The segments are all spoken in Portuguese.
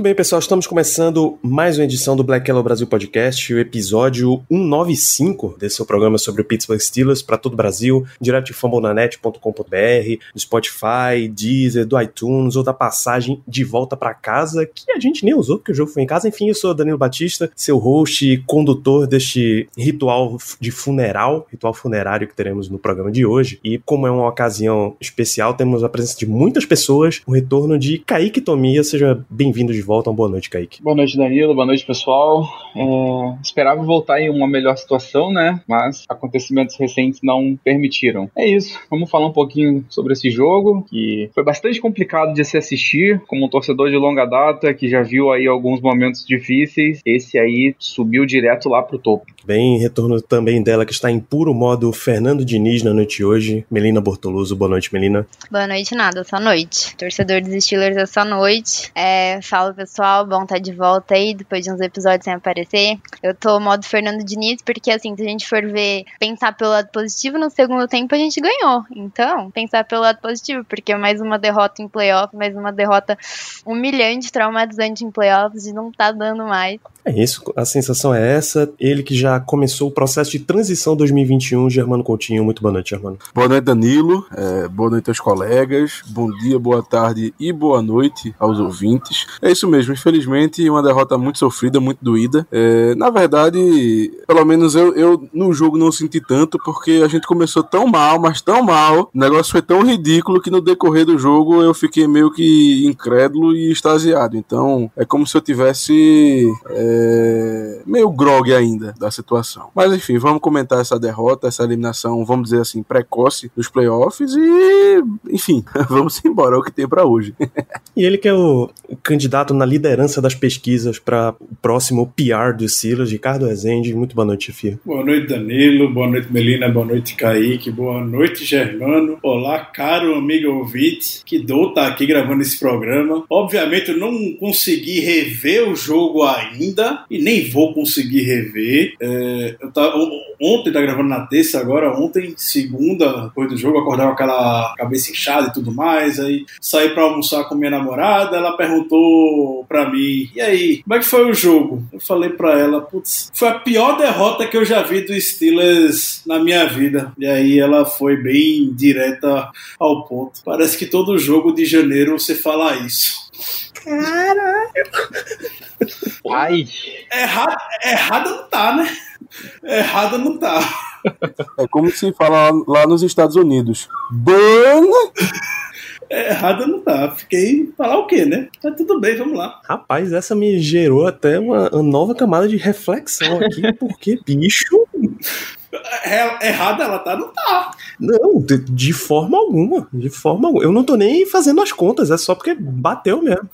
Muito bem, pessoal, estamos começando mais uma edição do Black Yellow Brasil Podcast, o episódio 195 desse seu programa sobre o Pittsburgh Steelers para todo o Brasil, direto de fambonanet.com.br, do Spotify, Deezer, do iTunes ou da passagem de volta para casa, que a gente nem usou porque o jogo foi em casa. Enfim, eu sou Danilo Batista, seu host e condutor deste ritual de funeral, ritual funerário que teremos no programa de hoje. E como é uma ocasião especial, temos a presença de muitas pessoas, o retorno de Kaique Tomia. Seja bem-vindo de volta. Uma boa noite, Kaique. Boa noite, Danilo. Boa noite, pessoal. É, esperava voltar em uma melhor situação, né? Mas acontecimentos recentes não permitiram. É isso. Vamos falar um pouquinho sobre esse jogo, que foi bastante complicado de se assistir. Como um torcedor de longa data, que já viu aí alguns momentos difíceis, esse aí subiu direto lá pro topo. Bem, retorno também dela, que está em puro modo Fernando Diniz na noite de hoje. Melina Bortoluso. Boa noite, Melina. Boa noite, nada. Só noite. Torcedor dos Steelers só noite. É, fala pessoal, bom estar tá de volta aí depois de uns episódios sem aparecer. Eu tô modo Fernando Diniz porque assim, se a gente for ver, pensar pelo lado positivo, no segundo tempo a gente ganhou. Então, pensar pelo lado positivo, porque mais uma derrota em playoff, mais uma derrota humilhante, traumatizante em playoffs e não tá dando mais. É isso, a sensação é essa. Ele que já começou o processo de transição 2021, Germano Coutinho. Muito boa noite, Germano. Boa noite, Danilo. É, boa noite aos colegas. Bom dia, boa tarde e boa noite aos ouvintes. É isso mesmo, infelizmente, uma derrota muito sofrida, muito doída. É, na verdade, pelo menos eu, eu no jogo não senti tanto, porque a gente começou tão mal, mas tão mal. O negócio foi tão ridículo que no decorrer do jogo eu fiquei meio que incrédulo e extasiado. Então, é como se eu tivesse. É, meio grog ainda da situação. Mas enfim, vamos comentar essa derrota, essa eliminação, vamos dizer assim, precoce dos playoffs e, enfim, vamos embora, é o que tem para hoje. e ele que é o, candidato na liderança das pesquisas para o próximo PR dos Silas, Ricardo Rezende. Muito boa noite, Fia. Boa noite, Danilo. Boa noite, Melina. Boa noite, Kaique. Boa noite, Germano. Olá, caro amigo ouvinte. Que dou estar tá aqui gravando esse programa. Obviamente, eu não consegui rever o jogo ainda e nem vou conseguir rever. É, eu tava, ontem, tá gravando na terça, agora ontem, segunda, depois do jogo, acordar com aquela cabeça inchada e tudo mais. Aí saí para almoçar com minha namorada, ela perguntou pra mim: e aí, como é que foi o jogo? Eu falei pra ela: putz, foi a pior derrota que eu já vi do Steelers na minha vida. E aí ela foi bem direta ao ponto. Parece que todo jogo de janeiro você fala isso. Caralho! Ai! Errada, errada não tá, né? Errada não tá. É como se fala lá nos Estados Unidos. Burn! É, errada não tá. Fiquei falar o quê, né? Mas tudo bem, vamos lá. Rapaz, essa me gerou até uma, uma nova camada de reflexão aqui, porque, bicho. É, errada ela tá? Não tá. Não, de, de, forma alguma. De forma alguma. Eu não tô nem fazendo as contas, é só porque bateu mesmo.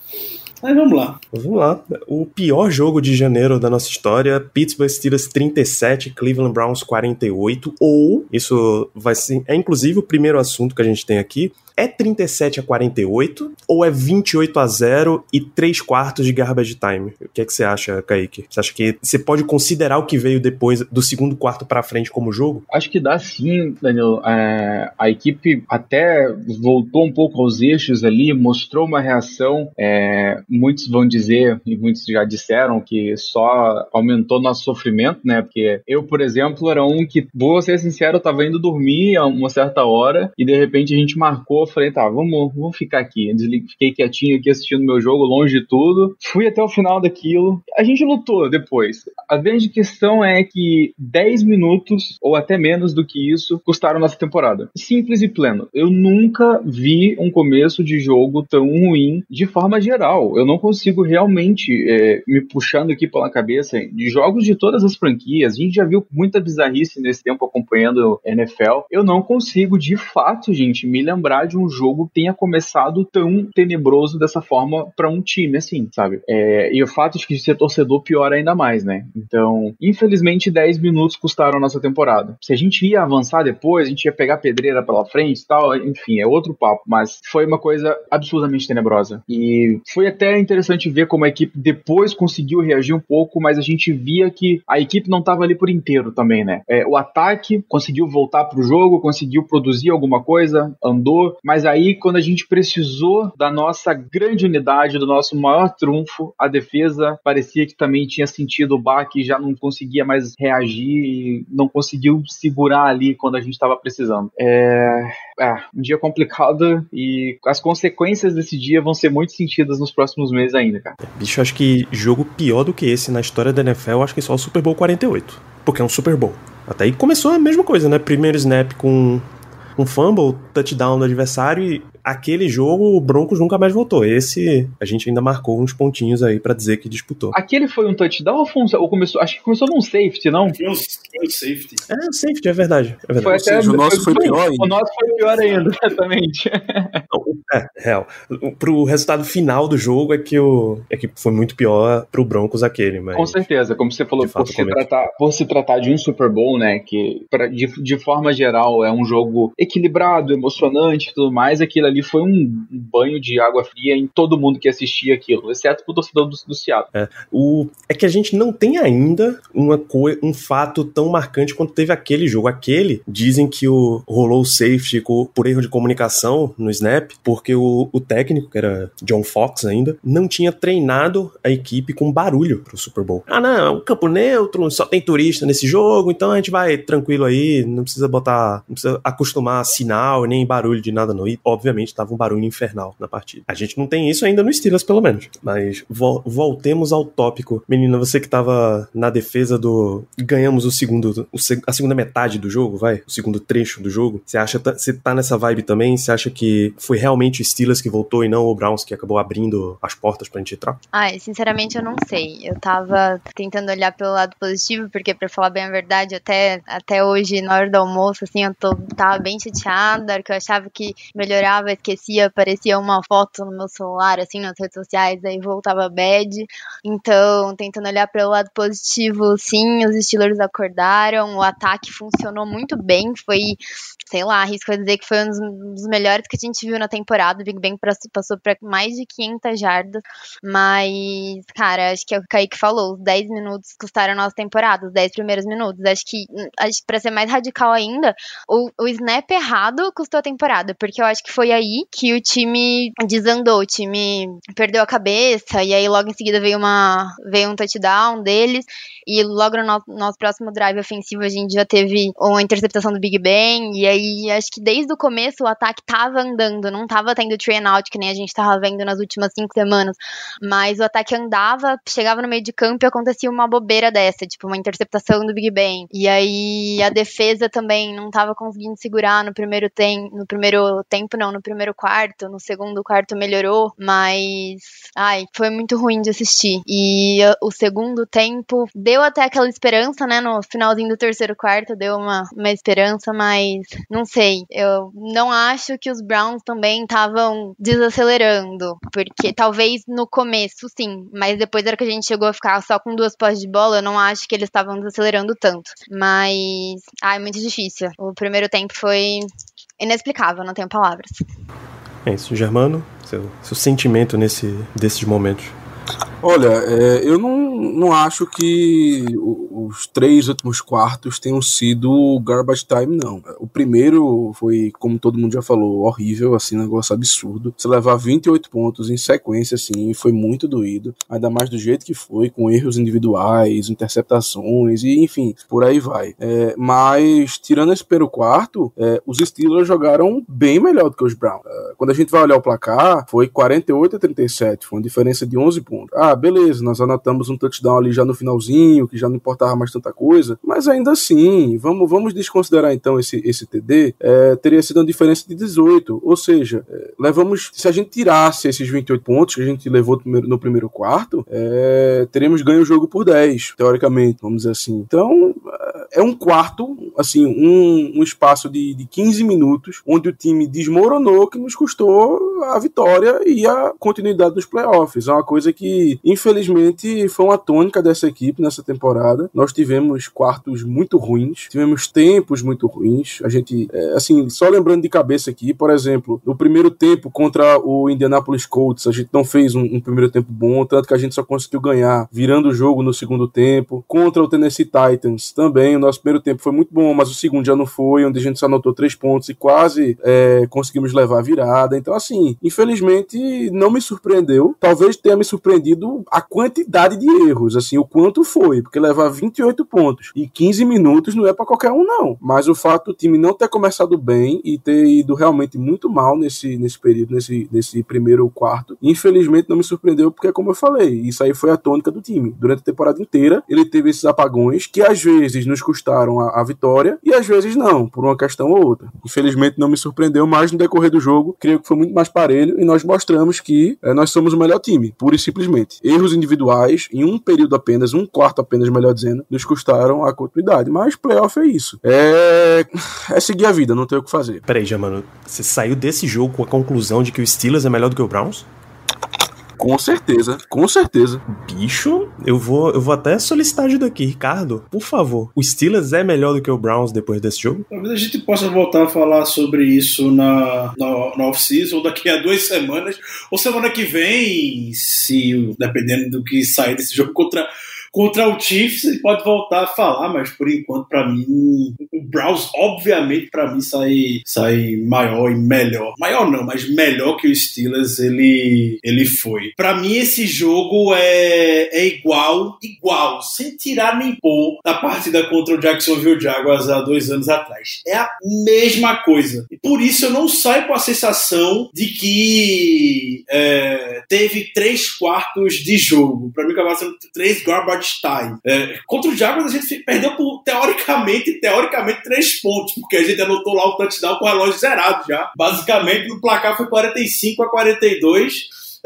Mas vamos lá. Vamos lá. O pior jogo de janeiro da nossa história: Pittsburgh Steelers 37, Cleveland Browns 48. Ou, isso vai ser. É inclusive o primeiro assunto que a gente tem aqui. É 37 a 48 ou é 28 a 0 e 3 quartos de garbage time? O que é que você acha, Kaique? Você acha que você pode considerar o que veio depois do segundo quarto para frente como jogo? Acho que dá sim, Daniel. É, a equipe até voltou um pouco aos eixos ali, mostrou uma reação. É, muitos vão dizer, e muitos já disseram, que só aumentou nosso sofrimento, né? Porque eu, por exemplo, era um que, vou ser sincero, eu tava indo dormir a uma certa hora e de repente a gente marcou falei, tá, vamos, vamos ficar aqui. Fiquei quietinho aqui assistindo meu jogo, longe de tudo. Fui até o final daquilo. A gente lutou depois. A grande questão é que 10 minutos, ou até menos do que isso, custaram nossa temporada. Simples e pleno. Eu nunca vi um começo de jogo tão ruim de forma geral. Eu não consigo realmente é, me puxando aqui pela cabeça de jogos de todas as franquias. A gente já viu muita bizarrice nesse tempo acompanhando NFL. Eu não consigo, de fato, gente, me lembrar de um jogo tenha começado tão tenebroso dessa forma para um time, assim, sabe? É, e o fato de que ser torcedor piora ainda mais, né? Então, infelizmente, 10 minutos custaram a nossa temporada. Se a gente ia avançar depois, a gente ia pegar pedreira pela frente e tal, enfim, é outro papo. Mas foi uma coisa absurdamente tenebrosa. E foi até interessante ver como a equipe depois conseguiu reagir um pouco, mas a gente via que a equipe não estava ali por inteiro também, né? É, o ataque conseguiu voltar pro jogo, conseguiu produzir alguma coisa, andou, mas aí quando a gente precisou da nossa grande unidade, do nosso maior trunfo, a defesa parecia que também tinha sentido o baque já não conseguia mais reagir, não conseguiu segurar ali quando a gente estava precisando. É, é um dia complicado e as consequências desse dia vão ser muito sentidas nos próximos meses ainda, cara. Bicho, acho que jogo pior do que esse na história da NFL, acho que só o Super Bowl 48. Porque é um Super Bowl. Até aí começou a mesma coisa, né? Primeiro snap com um fumble, touchdown do adversário e aquele jogo o Broncos nunca mais voltou. Esse a gente ainda marcou uns pontinhos aí pra dizer que disputou. Aquele foi um touchdown ou, foi um, ou começou? Acho que começou num safety, não? Foi um, foi um safety. É, safety, é verdade. É verdade. Foi até, seja, o nosso foi pior ainda. O nosso foi pior ainda, exatamente. É, real. Pro resultado final do jogo é que, o, é que foi muito pior pro Broncos aquele, mas... Com certeza, como você falou, fato, por, se é tratar, por se tratar de um Super Bowl, né, que pra, de, de forma geral é um jogo equilibrado, emocionante e tudo mais, aquilo ali foi um banho de água fria em todo mundo que assistia aquilo, exceto pro torcedor do, do Seattle. O, é que a gente não tem ainda uma coi- um fato tão marcante quanto teve aquele jogo. Aquele, dizem que o, rolou o safety co- por erro de comunicação no snap, porque o, o técnico, que era John Fox ainda, não tinha treinado a equipe com barulho pro Super Bowl. Ah, não, é um campo neutro, só tem turista nesse jogo, então a gente vai tranquilo aí, não precisa botar, não precisa acostumar sinal nem barulho de nada não. E, obviamente, tava um barulho infernal na partida. A gente não tem isso ainda no Steelers, pelo menos. Mas vol- voltemos ao tópico. Menina, você que tava na defesa do. Ganhamos o segundo. o seg- a segunda metade do jogo, vai? O segundo trecho do jogo. Você acha. Você tá nessa vibe também? Você acha que foi realmente o Steelers que voltou e não o Browns que acabou abrindo as portas pra gente entrar? Ai, sinceramente eu não sei. Eu tava tentando olhar pelo lado positivo, porque pra falar bem a verdade, até, até hoje, na hora do almoço, assim, eu tô, tava bem chateada, que eu achava que melhorava, esquecia, aparecia uma foto no meu celular, assim, nas redes sociais, aí voltava bad. Então, tentando olhar pelo lado positivo, sim, os Steelers acordaram, o ataque funcionou muito bem, foi, sei lá, arrisco a dizer que foi um dos, melhores que a gente viu na temporada. O Big Ben passou- pra mais de 500 jardas, mas, cara, acho que é o que o Kaique falou, os 10 minutos custaram a nossa temporada, os 10 primeiros minutos. Acho que, acho pra ser mais radical ainda, o, o snap errado custou a temporada, porque eu acho que foi aí que o time desandou, o time perdeu a cabeça, e aí logo em seguida veio uma veio um touchdown deles, e logo no no- nosso próximo drive ofensivo a gente já teve uma interceptação do Big Ben, e aí acho que desde o começo o ataque tava andando, não tava tendo train out, que nem a gente tava vendo nas últimas cinco semanas, mas o ataque andava, chegava no meio de campo e acontecia uma bobeira dessa, tipo uma interceptação do Big Ben. E aí a defesa também não tava conseguindo segurar no primeiro tempo, no primeiro tempo não, no primeiro quarto, no segundo quarto melhorou, mas ai, foi muito ruim de assistir. E uh, o segundo tempo deu até aquela esperança, né, no finalzinho do terceiro quarto, deu uma, uma esperança, mas não sei, eu não acho que os Browns também estavam desacelerando, porque talvez no começo sim, mas depois era que a gente chegou a ficar só com duas postes de bola, eu não acho que eles estavam desacelerando tanto. Mas, ai, muito difícil. O primeiro tempo foi inexplicável, não tenho palavras. É isso, Germano, seu, seu sentimento nesse, desses momentos. Olha, é, eu não, não acho que os três últimos quartos tenham sido garbage time, não. O primeiro foi, como todo mundo já falou, horrível, assim, negócio absurdo. Você levar 28 pontos em sequência, assim, foi muito doído. Ainda mais do jeito que foi, com erros individuais, interceptações, e enfim, por aí vai. É, mas, tirando esse primeiro quarto, é, os Steelers jogaram bem melhor do que os Browns. É, quando a gente vai olhar o placar, foi 48 a 37, foi uma diferença de 11 pontos. Ah, beleza, nós anotamos um touchdown ali já no finalzinho, que já não importava mais tanta coisa, mas ainda assim, vamos, vamos desconsiderar então esse, esse TD, é, teria sido uma diferença de 18, ou seja, é, levamos, se a gente tirasse esses 28 pontos que a gente levou no primeiro, no primeiro quarto, é, teríamos ganho o jogo por 10, teoricamente, vamos dizer assim. Então, é um quarto, assim, um, um espaço de, de 15 minutos, onde o time desmoronou, que nos custou a vitória e a continuidade dos playoffs. É uma coisa que, infelizmente, foi uma tônica dessa equipe nessa temporada. Nós tivemos quartos muito ruins, tivemos tempos muito ruins. A gente, é, assim, só lembrando de cabeça aqui, por exemplo, no primeiro tempo contra o Indianapolis Colts, a gente não fez um, um primeiro tempo bom, tanto que a gente só conseguiu ganhar virando o jogo no segundo tempo. Contra o Tennessee Titans também, o nosso primeiro tempo foi muito bom, mas o segundo já não foi, onde a gente só anotou três pontos e quase é, conseguimos levar a virada. Então, assim, infelizmente não me surpreendeu. Talvez tenha me surpreendido a quantidade de erros, assim, o quanto foi, porque levar 28 pontos e 15 minutos não é para qualquer um, não. Mas o fato do time não ter começado bem e ter ido realmente muito mal nesse, nesse período, nesse, nesse primeiro quarto, infelizmente não me surpreendeu, porque, como eu falei, isso aí foi a tônica do time. Durante a temporada inteira, ele teve esses apagões que às vezes nos custaram a, a vitória e às vezes não, por uma questão ou outra. Infelizmente não me surpreendeu, mas no decorrer do jogo, creio que foi muito mais parelho e nós mostramos que é, nós somos o melhor time, pura e simplesmente. Erros individuais, em um período apenas, um quarto apenas, melhor dizendo, nos custaram a continuidade. Mas playoff é isso. É, é seguir a vida, não tem o que fazer. Peraí, já, mano, você saiu desse jogo com a conclusão de que o Steelers é melhor do que o Browns? Com certeza, com certeza. Bicho, eu vou, eu vou até solicitar ajuda aqui, Ricardo. Por favor, o Steelers é melhor do que o Browns depois desse jogo? Talvez a gente possa voltar a falar sobre isso na, na, na off-season, daqui a duas semanas, ou semana que vem, se dependendo do que sair desse jogo contra contra o Chiefs ele pode voltar a falar, mas por enquanto, para mim, o Browns, obviamente, para mim, sai, sai maior e melhor. Maior não, mas melhor que o Steelers ele, ele foi. Para mim, esse jogo é, é igual, igual, sem tirar nem pôr da partida contra o Jacksonville Jaguars há dois anos atrás. É a mesma coisa. E por isso eu não saio com a sensação de que é, teve três quartos de jogo. Para mim, acabou sendo três garbage time. É, contra o Jaguars a gente perdeu por, teoricamente, teoricamente, três pontos, porque a gente anotou lá o touchdown com o relógio zerado já. Basicamente, no placar foi 45 a 42.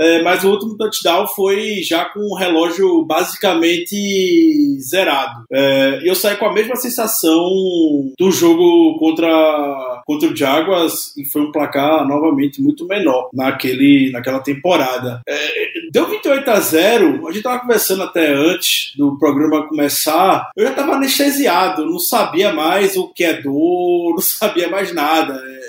É, mas o último touchdown foi já com o relógio basicamente zerado. É, eu saí com a mesma sensação do jogo contra, contra o Jaguars, e foi um placar novamente muito menor naquele, naquela temporada. É, deu 28 a 0, a gente tava conversando até antes do programa começar, eu já tava anestesiado, não sabia mais o que é dor, não sabia mais nada. É,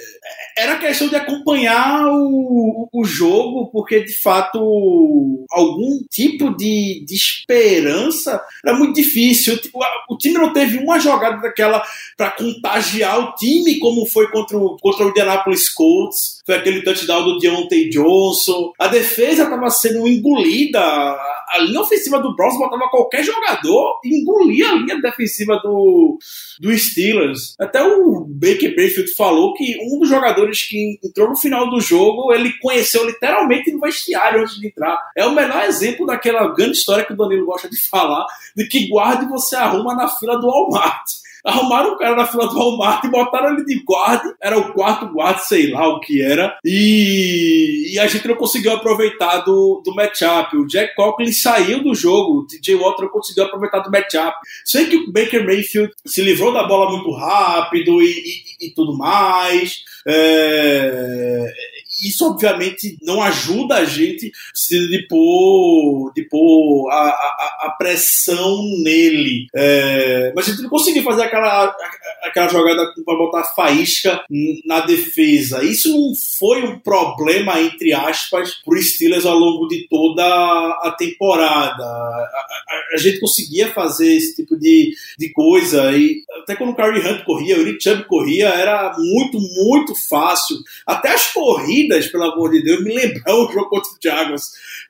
era questão de acompanhar o, o jogo, porque de fato algum tipo de, de esperança era muito difícil. O, o time não teve uma jogada daquela para contagiar o time, como foi contra o, contra o Indianapolis Colts. Foi aquele touchdown do Deontay Johnson. A defesa estava sendo engolida. A linha ofensiva do Browns botava qualquer jogador e engolia a linha defensiva do, do Steelers. Até o Baker Mayfield falou que um dos jogadores que entrou no final do jogo, ele conheceu literalmente no vestiário antes de entrar. É o melhor exemplo daquela grande história que o Danilo gosta de falar, de que guarde você arruma na fila do Walmart. Arrumaram o cara na fila do Walmart e botaram ele de guarda. Era o quarto guarda, sei lá o que era. E, e a gente não conseguiu aproveitar do, do matchup. O Jack Coughlin saiu do jogo. O DJ Watt não conseguiu aproveitar do matchup. Sei que o Baker Mayfield se livrou da bola muito rápido e, e, e tudo mais. É, isso obviamente não ajuda a gente de pôr, de pôr a, a, a pressão nele. É, mas a gente não conseguiu fazer aquela, aquela jogada para botar faísca na defesa. Isso não foi um problema, entre aspas, para o Steelers ao longo de toda a temporada. A, a, gente conseguia fazer esse tipo de, de coisa. E até quando o Curry Hunt corria, o Rick Chubb corria, era muito, muito fácil. Até as corridas, pelo amor de Deus, me lembram o jogo contra o Jaguars.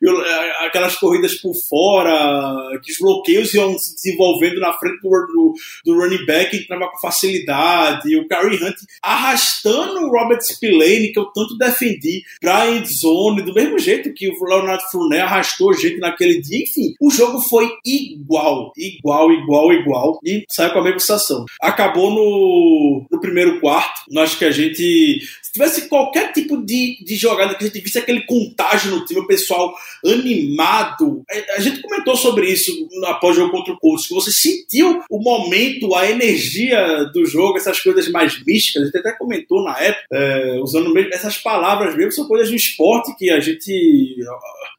É, aquelas corridas por fora, que os bloqueios iam se desenvolvendo na frente do, do, do running back, entrava com facilidade. O Curry Hunt arrastando o Robert Spillane, que eu tanto defendi, pra endzone, do mesmo jeito que o Leonardo Fournette arrastou gente naquele dia. Enfim, o jogo foi igual, igual, igual, igual. E saiu com a mesma sensação. acabou no, no primeiro quarto. Acho que a gente se tivesse qualquer tipo de, de jogada que a gente visse aquele contágio no time, o pessoal animado. A, a gente comentou sobre isso após o jogo contra o Colts, que você sentiu o momento, a energia do jogo, essas coisas mais místicas. A gente até comentou na época, é, usando mesmo essas palavras mesmo, são coisas do esporte que a gente,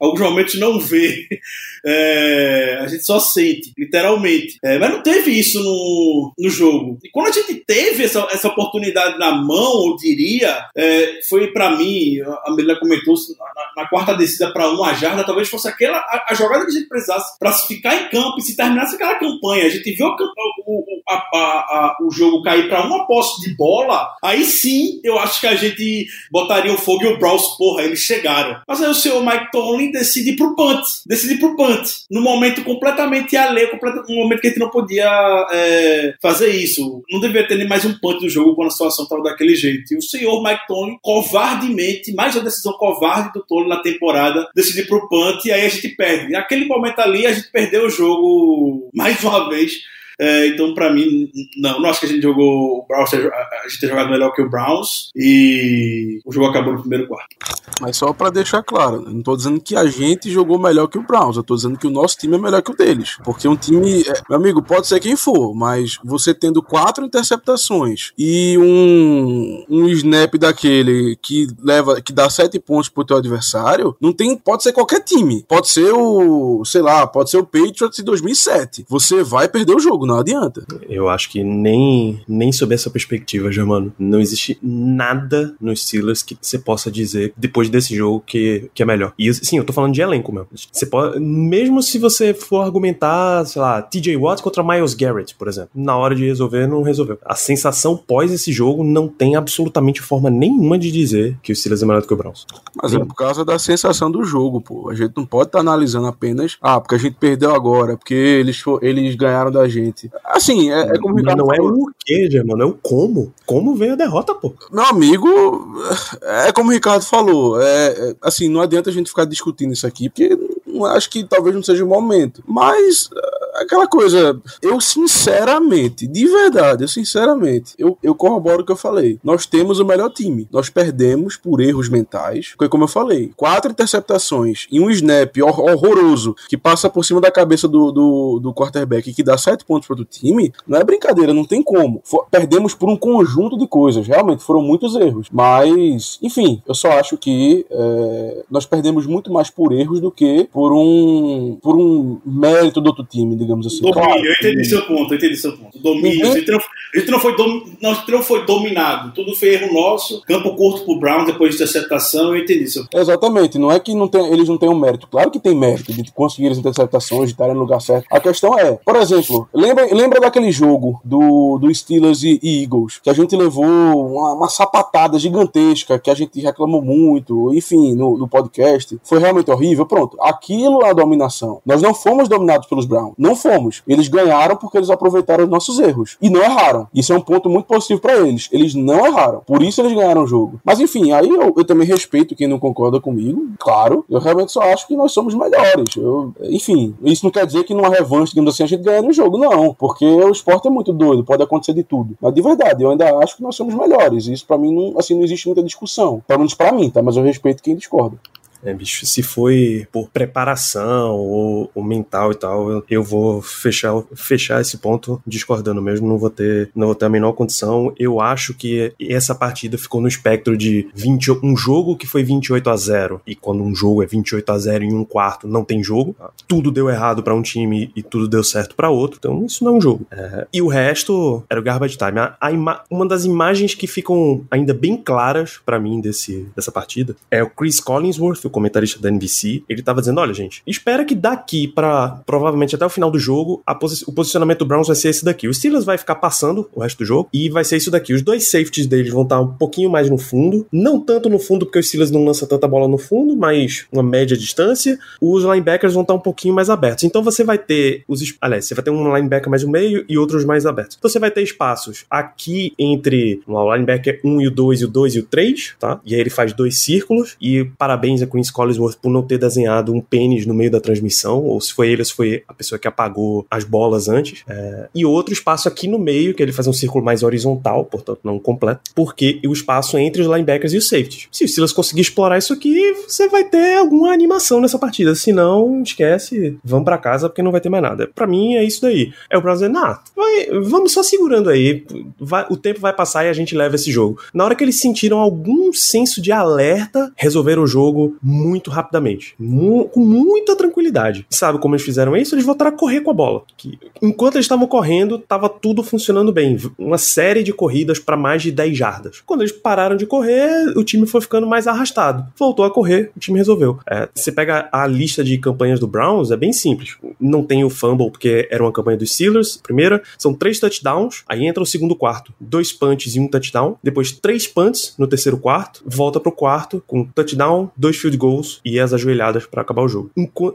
alguns momentos, não vê. É, a gente só sente, literalmente. É, mas não teve isso no, no jogo. E quando a gente teve essa, essa oportunidade na mão, eu diria, é, foi para mim, a Melina comentou, na, na quarta descida para uma jarda, talvez fosse aquela a, a, jogada que a gente precisasse para se ficar em campo e se terminasse aquela campanha. A gente viu a, a, a, o jogo cair para uma posse de bola, aí sim eu acho que a gente botaria o fogo e o Browns, porra, eles chegaram. Mas aí o senhor Mike Tomlin decide pro punt, decide pro punt, no momento completamente alheio, no momento que a gente não podia é, fazer isso. Não deveria ter nem mais um punt do jogo quando a situação estava daquele jeito. E o senhor Mike Tomlin, covardemente, mais uma decisão covarde do Tomlin na temporada, decide pro punt e aí a gente perde. Naquele momento ali, a gente perdeu o jogo mais uma vez é, então, para mim, não, não acho que a gente jogou o Browns, a gente ter jogado melhor que o Browns e o jogo acabou no primeiro quarto. Mas só para deixar claro, não tô dizendo que a gente jogou melhor que o Browns, eu tô dizendo que o nosso time é melhor que o deles. Porque um time, é, meu amigo, pode ser quem for, mas você tendo quatro interceptações e um, um snap daquele que leva, que dá sete pontos pro teu adversário, não tem, pode ser qualquer time. Pode ser o, sei lá, pode ser o Patriots de 2007. Você vai perder o jogo, não adianta. Eu acho que nem, nem sob essa perspectiva, Germano, não existe nada nos Steelers que você possa dizer depois desse jogo que, que é melhor. E sim, eu tô falando de elenco mesmo. Você pode, mesmo se você for argumentar, sei lá, TJ Watts contra Miles Garrett, por exemplo, na hora de resolver, não resolveu. A sensação pós esse jogo não tem absolutamente forma nenhuma de dizer que o Steelers é melhor do que o Browns. Mas é por causa da sensação do jogo, pô. A gente não pode estar tá analisando apenas, ah, porque a gente perdeu agora, porque eles, eles ganharam da gente. Assim, é, é como o Ricardo Não é o que, mano, é o como. Como veio a derrota, pô. Meu amigo, é como o Ricardo falou. É, é, assim, não adianta a gente ficar discutindo isso aqui, porque acho que talvez não seja o momento. Mas aquela coisa, eu sinceramente, de verdade, eu sinceramente, eu, eu corroboro o que eu falei. Nós temos o melhor time. Nós perdemos por erros mentais, porque como eu falei, quatro interceptações e um snap horroroso que passa por cima da cabeça do, do, do quarterback que dá sete pontos para o time, não é brincadeira, não tem como. For, perdemos por um conjunto de coisas, realmente foram muitos erros. Mas, enfim, eu só acho que é, nós perdemos muito mais por erros do que por um, por um mérito do outro time, digamos assim. Domínio, claro. eu entendi seu ponto, eu entendi seu ponto. Domínio, uhum. a, gente não, foi dom, não, foi dominado, tudo foi erro nosso, campo curto pro Brown depois de interceptação, eu entendi seu ponto. Exatamente, não é que não tem, eles não tenham mérito, claro que tem mérito de conseguir as interceptações, de estarem no lugar certo. A questão é, por exemplo, lembra, lembra daquele jogo do, do Steelers e, e Eagles, que a gente levou uma, uma, sapatada gigantesca, que a gente reclamou muito, enfim, no, no podcast, foi realmente horrível, pronto, aquilo é a dominação. Nós não fomos dominados pelos Browns, não fomos. Eles ganharam porque eles aproveitaram os nossos erros. E não erraram. Isso é um ponto muito positivo para eles. Eles não erraram. Por isso eles ganharam o jogo. Mas enfim, aí eu, eu, também respeito quem não concorda comigo. Claro, eu realmente só acho que nós somos melhores. Eu, enfim, isso não quer dizer que numa revanche, digamos assim, a gente ganha no jogo, não. Porque o esporte é muito doido, pode acontecer de tudo. Mas de verdade, eu ainda acho que nós somos melhores. Isso para mim não, assim, não existe muita discussão. Pelo menos pra mim, tá? Mas eu respeito quem discorda. É, bicho, se foi por preparação ou, ou, mental e tal, eu vou fechar, fechar esse ponto discordando mesmo, não vou ter, não vou ter a menor condição. Eu acho que essa partida ficou no espectro de 20, um jogo que foi 28 a 0 e quando um jogo é 28 a 0 em um quarto, não tem jogo. Tudo deu errado para um time e tudo deu certo para outro. Então isso não é um jogo. É, e o resto era o garbage time. A, a uma das imagens que ficam ainda bem claras para mim desse, dessa partida é o Chris Collinsworth, comentarista da NBC, ele tava dizendo: olha, gente, espera que daqui para provavelmente até o final do jogo, posi o posicionamento do Browns vai ser esse daqui. O Steelers vai ficar passando o resto do jogo e vai ser isso daqui. Os dois safeties deles vão estar um pouquinho mais no fundo, não tanto no fundo, porque o Steelers não lança tanta bola no fundo, mas uma média distância. Os linebackers vão estar um pouquinho mais abertos. Então você vai ter os. Aliás, você vai ter um linebacker mais no meio e outros mais abertos. Então você vai ter espaços aqui entre o linebacker 1 e o 2 e o 2 e o 3, tá? E aí ele faz dois círculos. E parabéns a Queen Vince Collinsworth por não ter desenhado um pênis no meio da transmissão, ou se foi ele ou se foi a pessoa que apagou as bolas antes. É, e outro espaço aqui no meio, que ele faz um círculo mais horizontal, portanto não completo, porque o espaço entre os linebackers e os safeties. Se o Silas conseguir explorar isso aqui, você vai ter alguma animação nessa partida. Se não, esquece, vamos para casa porque não vai ter mais nada. Para mim é isso daí. É o dizendo, nah, vai, vamos só segurando aí, vai, o tempo vai passar e a gente leva esse jogo. Na hora que eles sentiram algum senso de alerta, resolveram o jogo muito rapidamente, mu com muita tranquilidade. Sabe como eles fizeram isso? Eles voltaram a correr com a bola. Que, enquanto eles estavam correndo, tava tudo funcionando bem. Uma série de corridas para mais de 10 jardas. Quando eles pararam de correr, o time foi ficando mais arrastado. Voltou a correr, o time resolveu. É, você pega a lista de campanhas do Browns, é bem simples. Não tem o fumble, porque era uma campanha dos Steelers, primeira. São três touchdowns, aí entra o segundo quarto. Dois punts e um touchdown. Depois três punts no terceiro quarto. Volta pro quarto com touchdown, dois field goals e as ajoelhadas para acabar o jogo.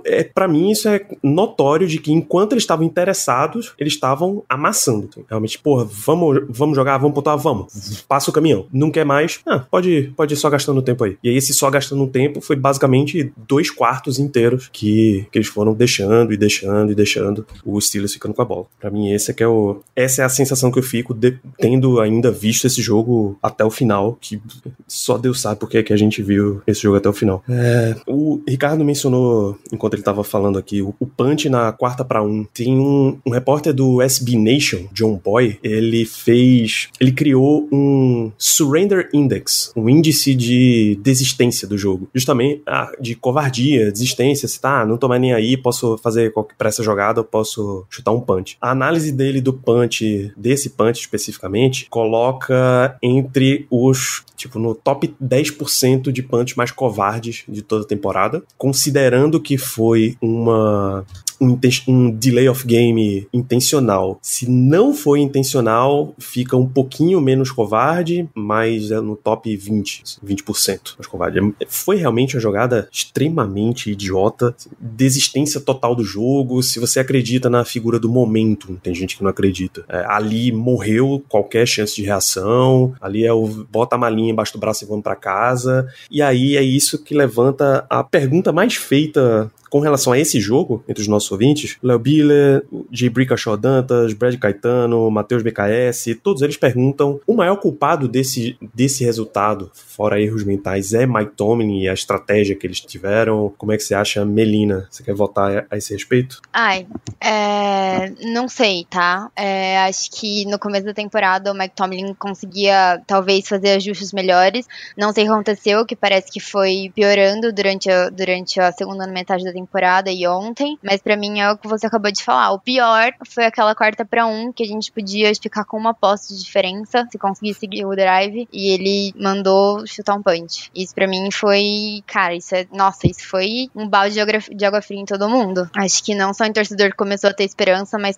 É, para mim, isso é notório de que enquanto eles estavam interessados, eles estavam amassando. Realmente, porra, vamos, vamos jogar, vamos pontuar, vamos. Passa o caminhão. Não quer mais? Ah, pode, pode ir só gastando tempo aí. E aí, esse só gastando tempo foi basicamente dois quartos inteiros que, que eles foram deixando e deixando e deixando o Steelers ficando com a bola. Para mim, esse é que é o, essa é a sensação que eu fico de, tendo ainda visto esse jogo até o final, que só Deus sabe porque é que a gente viu esse jogo até o final. É, o Ricardo mencionou, enquanto ele tava falando aqui, o, punch na quarta para um. Tem um, um repórter do SB Nation, John Boy, ele fez. Ele criou um Surrender Index, um índice de desistência do jogo. Justamente ah, de covardia, desistência, se tá, não tô mais nem aí, posso fazer para essa jogada, eu posso chutar um punch. A análise dele do punch, desse punch especificamente, coloca entre os, tipo, no top 10% de punch mais covardes de toda a temporada, considerando que foi uma um, um, delay of game intencional. Se não foi intencional, fica um pouquinho menos covarde, mas é no top 20, 20% mais covarde. Foi realmente uma jogada extremamente idiota, desistência total do jogo. Se você acredita na figura do momento, tem gente que não acredita. É, ali morreu qualquer chance de reação, ali é o bota a malinha embaixo do braço e vamos para casa. E aí é isso que levanta a pergunta mais feita com relação a esse jogo, entre os nossos ouvintes, Léo Biller, J. Brickashaw Dantas, Brad Caetano, Matheus BKS, todos eles perguntam: o maior culpado desse, desse resultado, fora erros mentais, é Mike Tomlin e a estratégia que eles tiveram? Como é que você acha, Melina? Você quer votar a esse respeito? Ai, é, não sei, tá? É, acho que no começo da temporada o Mike Tomlin conseguia talvez fazer ajustes melhores. Não sei o que aconteceu, que parece que foi piorando durante a, durante a segunda metade da temporada e ontem, mas para mim é o que você acabou de falar. O pior foi aquela quarta para um que a gente podia ficar com uma posse de diferença se conseguisse seguir o drive e ele mandou chutar um punch. Isso para mim foi, cara, isso é, nossa, isso foi um balde de água, fria em todo mundo. Acho que não só em torcedor começou a ter esperança, mas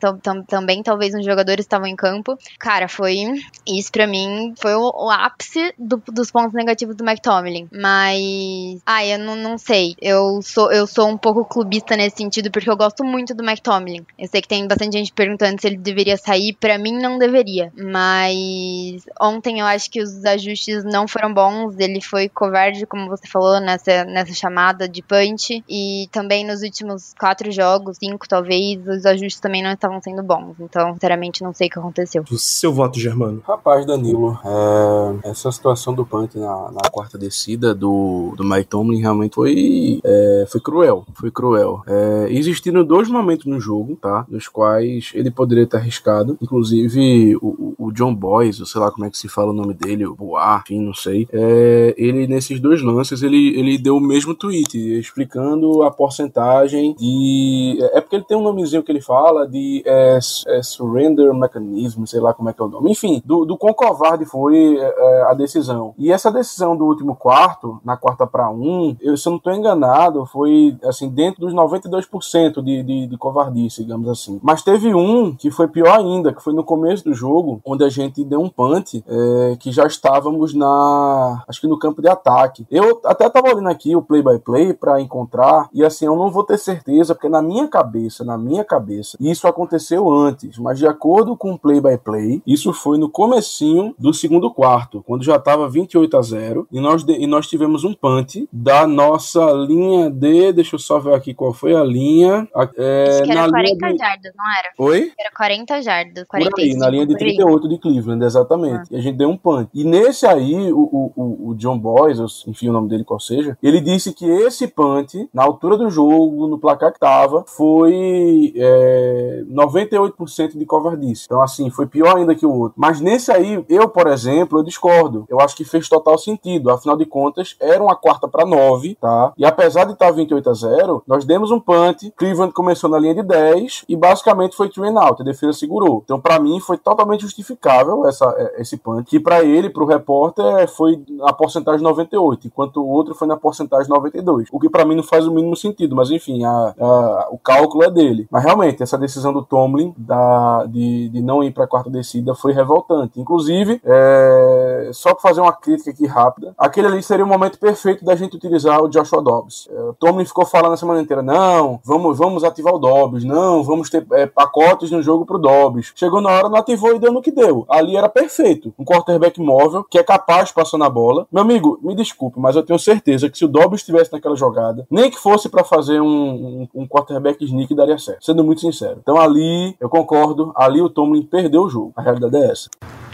também talvez os jogadores estavam em campo. Cara, foi isso para mim foi o, o ápice do, dos pontos negativos do McTominay. Mas, ai, eu não, não sei. Eu sou eu sou um pouco pouco clubista nesse sentido, porque eu gosto muito do McTominay. Eu sei que tem bastante gente perguntando se ele deveria sair. Para mim, não deveria. Mas ontem eu acho que os ajustes não foram bons. Ele foi covarde, como você falou, nessa, nessa chamada de punch. E também nos últimos quatro jogos, cinco talvez, os ajustes também não estavam sendo bons. Então, sinceramente, não sei o que aconteceu. O seu voto, Germano? Rapaz, Danilo, é, essa situação do punch na, na, quarta descida do, do Mike Tomlin realmente foi, é, foi cruel foi cruel. É, existiram dois momentos no jogo, tá? Nos quais ele poderia ter arriscado. Inclusive, o, o John Boyce, ou sei lá como é que se fala o nome dele, o Boar, enfim, não sei. É, ele, nesses dois lances, ele, ele deu o mesmo tweet, explicando a porcentagem de. É, é porque ele tem um nomezinho que ele fala de é, é Surrender Mechanism, sei lá como é que é o nome. Enfim, do, do quão covarde foi é, a decisão. E essa decisão do último quarto, na quarta para um, eu, se eu não tô enganado, foi assim assim, dentro dos 92% de, de, de covardice, digamos assim. Mas teve um que foi pior ainda, que foi no começo do jogo, onde a gente deu um punch, é, que já estávamos na. Acho que no campo de ataque. Eu até tava olhando aqui o play-by-play para encontrar, e assim, eu não vou ter certeza, porque na minha cabeça, na minha cabeça, isso aconteceu antes, mas de acordo com o play-by-play, isso foi no comecinho do segundo quarto, quando já estava 28 a 0 e nós, de, e nós tivemos um punch da nossa linha de. Deixa eu só ver aqui qual foi a linha. É, Acho que era na 40 linha de... jardas, não era? Oi? Era 40 jardas, Por aí, 45. na linha de por aí. 38 de Cleveland, exatamente. E a gente deu um punch. E nesse aí, o, o, o- John Boyce, ou enfim, o nome dele qual seja, ele disse que esse punch, na altura do jogo, no placar que tava, foi é, 98% de covardice. Então, assim, foi pior ainda que o outro. Mas nesse aí, eu, por exemplo, eu discordo. Eu acho que fez total sentido. Afinal de contas, era uma quarta para 9, tá? E apesar de estar 28 a 0, nós demos um punch, Cleveland começou na linha de 10 e basicamente foi three and out. A defesa segurou. Então, para mim, foi totalmente justificável essa, é, esse punch, que para ele, pro repórter, foi na porcentagem 98, enquanto o outro foi na porcentagem 92. O que para mim não faz o mínimo sentido, mas enfim, a- a- o cálculo é dele. Mas realmente, essa decisão do Tomlin da, de, de não ir para a quarta descida foi revoltante. Inclusive, é, só para fazer uma crítica aqui rápida, aquele ali seria o momento perfeito da gente utilizar o Joshua Dobbs. É, o Tomlin ficou falando semana inteira: não, vamos, vamos ativar o Dobbs, não, vamos ter é, pacotes no jogo pro Dobbs. Chegou na hora, não ativou e deu no que deu. Ali era perfeito. Um quarterback móvel que é capaz de passar na bola. Meu amigo, me desculpe, mas eu tenho certeza que se o Dobbs estivesse naquela jogada, nem que fosse para fazer um, um, um quarterback sneak, daria certo. Sendo muito sincero. Então ali, eu concordo, ali o Tomlin perdeu o jogo. A realidade é essa.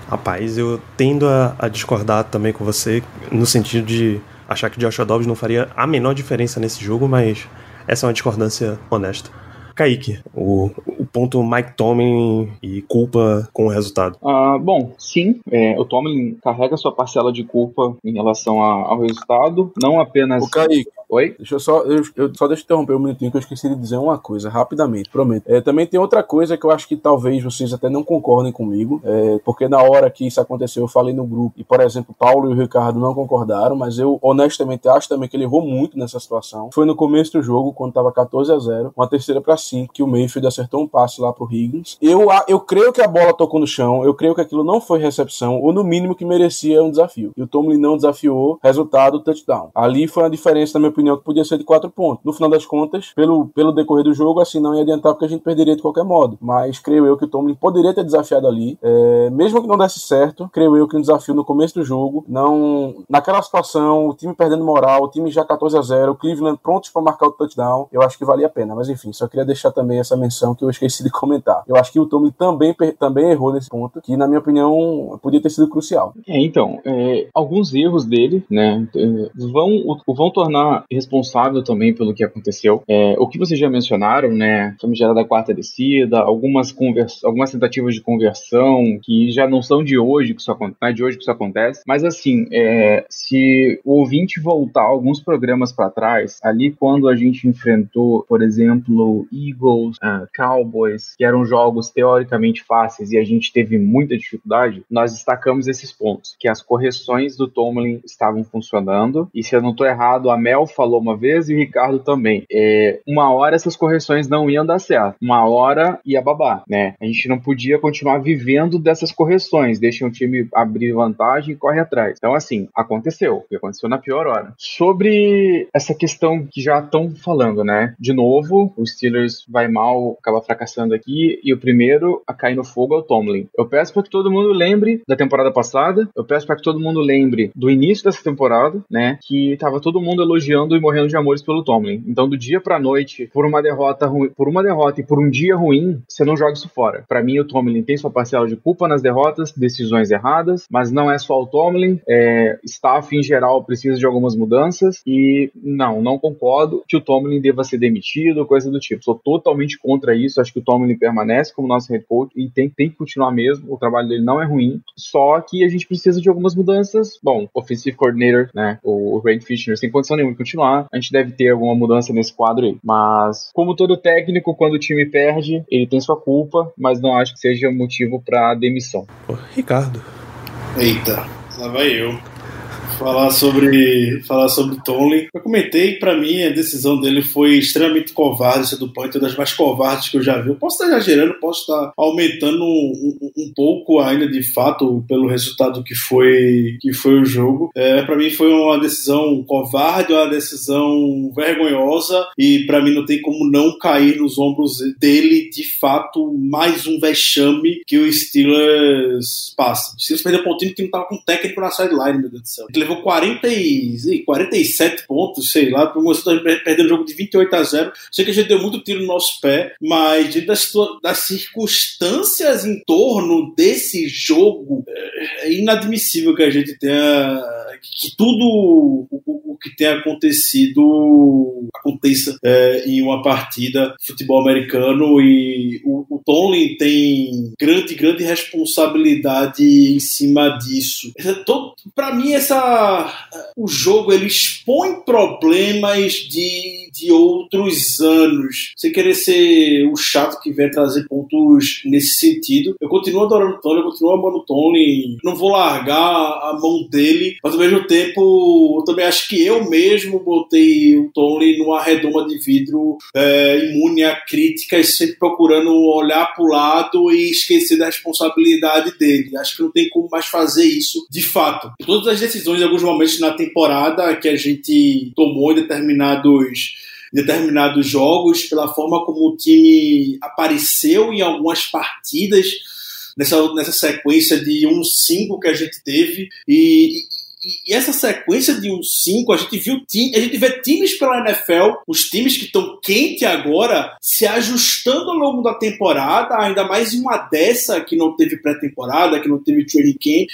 Rapaz, eu tendo a, a discordar também com você, no sentido de achar que Joshua Dobbs não faria a menor diferença nesse jogo, mas essa é uma discordância honesta. Kaique, o, o ponto Mike Tomlin e culpa com o resultado. Ah, bom, sim, é, o Tomlin carrega sua parcela de culpa em relação a- ao resultado, não apenas. O Kaique, Oi? Deixa eu só, eu, eu só deixa eu interromper um minutinho que eu esqueci de dizer uma coisa, rapidamente, prometo. É, também tem outra coisa que eu acho que talvez vocês até não concordem comigo, é, porque na hora que isso aconteceu eu falei no grupo, e por exemplo, Paulo e o Ricardo não concordaram, mas eu honestamente acho também que ele errou muito nessa situação. Foi no começo do jogo, quando tava 14 a 0 uma terceira para 5, que o Mayfield acertou um passe lá pro Higgins. Eu, a- eu creio que a bola tocou no chão, eu creio que aquilo não foi recepção, ou no mínimo que merecia um desafio. E o Tomlin não desafiou, resultado, touchdown. Ali foi uma diferença, na minha opinião, que podia ser de quatro pontos. No final das contas, pelo, pelo decorrer do jogo, assim, não ia adiantar porque a gente perderia de qualquer modo. Mas creio eu que o Tomlin poderia ter desafiado ali. É, mesmo que não desse certo, creio eu que um desafio no começo do jogo, não. Naquela situação, o time perdendo moral, o time já 14 a 0 o Cleveland prontos para marcar o touchdown, eu acho que valia a pena. Mas enfim, só queria deixar também essa menção que eu esqueci de comentar. Eu acho que o Tomlin também, também errou nesse ponto, que na minha opinião podia ter sido crucial. É, então, é, alguns erros dele, né, é, vão, vão tornar responsável também pelo que aconteceu. É, o que vocês já mencionaram, né, famigerada da quarta descida, algumas, convers, algumas tentativas de conversão que já não são de hoje que isso acontece, é de hoje que isso acontece, mas assim, é, se o ouvinte voltar alguns programas para trás, ali quando a gente enfrentou, por exemplo, Eagles, ah, Cowboys, que eram jogos teoricamente fáceis e a gente teve muita dificuldade, nós destacamos esses pontos, que as correções do Tomlin estavam funcionando, e se eu não estou errado, a Mel falou uma vez e o Ricardo também. É, uma hora essas correções não iam dar certo, uma hora ia babar, né? A gente não podia continuar vivendo dessas correções, deixa o time abrir vantagem e corre atrás. Então, assim, aconteceu, e aconteceu na pior hora. Sobre essa questão que já estão falando, né? De novo, o Steelers vai mal, acaba fracassando aqui, e o primeiro a cair no fogo é o Tomlin. Eu peço para que todo mundo lembre da temporada passada, eu peço para que todo mundo lembre do início dessa temporada, né? Que tava todo mundo elogiando e morrendo de amores pelo Tomlin. Então, do dia pra noite, por uma derrota ruim, por uma derrota e por um dia ruim, você não joga isso fora. Para mim, o Tomlin tem sua parcela de culpa nas derrotas, decisões erradas, mas não é só o Tomlin, é, staff em geral precisa de algumas mudanças e não, não concordo que o Tomlin deva ser demitido, coisa do tipo. Sou totalmente contra isso, acho que o Tomlin permanece como nosso head coach e tem, tem que continuar mesmo, o trabalho dele não é ruim, só que a gente precisa de algumas mudanças. Bom, offensive coordinator, né, o Ray Fisher sem condição nenhuma de continuar, a gente deve ter alguma mudança nesse quadro aí. Mas, como todo técnico, quando o time perde, ele tem sua culpa, mas não acho que seja motivo para demissão. Ricardo, Eita, lá vai eu. Falar sobre falar sobre Tomlin. Eu comentei, para mim, a decisão dele foi extremamente covarde, ser do Panther, das mais covardes que eu já vi. Eu posso estar exagerando, posso estar aumentando um, um, um pouco ainda de fato pelo resultado que foi que foi o jogo. É, para mim foi uma decisão covarde, uma decisão vergonhosa e para mim não tem como não cair nos ombros dele de fato mais um vexame que o Steelers passa. O Steelers perdeu para um time que não tava com técnico na sideline, meu Deus do céu. Ele levou 40 e, 47 pontos, sei lá, perdendo o jogo de 28 a 0. Sei que a gente deu muito tiro no nosso pé, mas diante das, das circunstâncias em torno desse jogo, é inadmissível que a gente tenha que tudo o, que tem acontecido aconteça é, em uma partida de futebol americano e o, o Tomlin tem grande, grande responsabilidade em cima disso. Para mim, essa o jogo ele expõe problemas de, de outros anos. Sem querer ser o chato que vem trazer pontos nesse sentido. Eu continuo adorando o Tony, eu continuo amando o Tony. Não vou largar a mão dele, mas ao mesmo tempo, eu também acho que eu mesmo botei o Tony numa redoma de vidro é, imune a críticas, sempre procurando olhar para o lado e esquecer da responsabilidade dele. Acho que não tem como mais fazer isso de fato. Todas as decisões, alguns momentos na temporada, que a gente tomou determinados determinados jogos, pela forma como o time apareceu em algumas partidas, nessa, nessa sequência de 1-5 que a gente teve, e, e, essa sequência de uns 5, a gente viu a gente vê times pela NFL, os times que estão quente agora, se ajustando ao longo da temporada, ainda mais em uma dessa que não teve pré-temporada, que não teve training camp.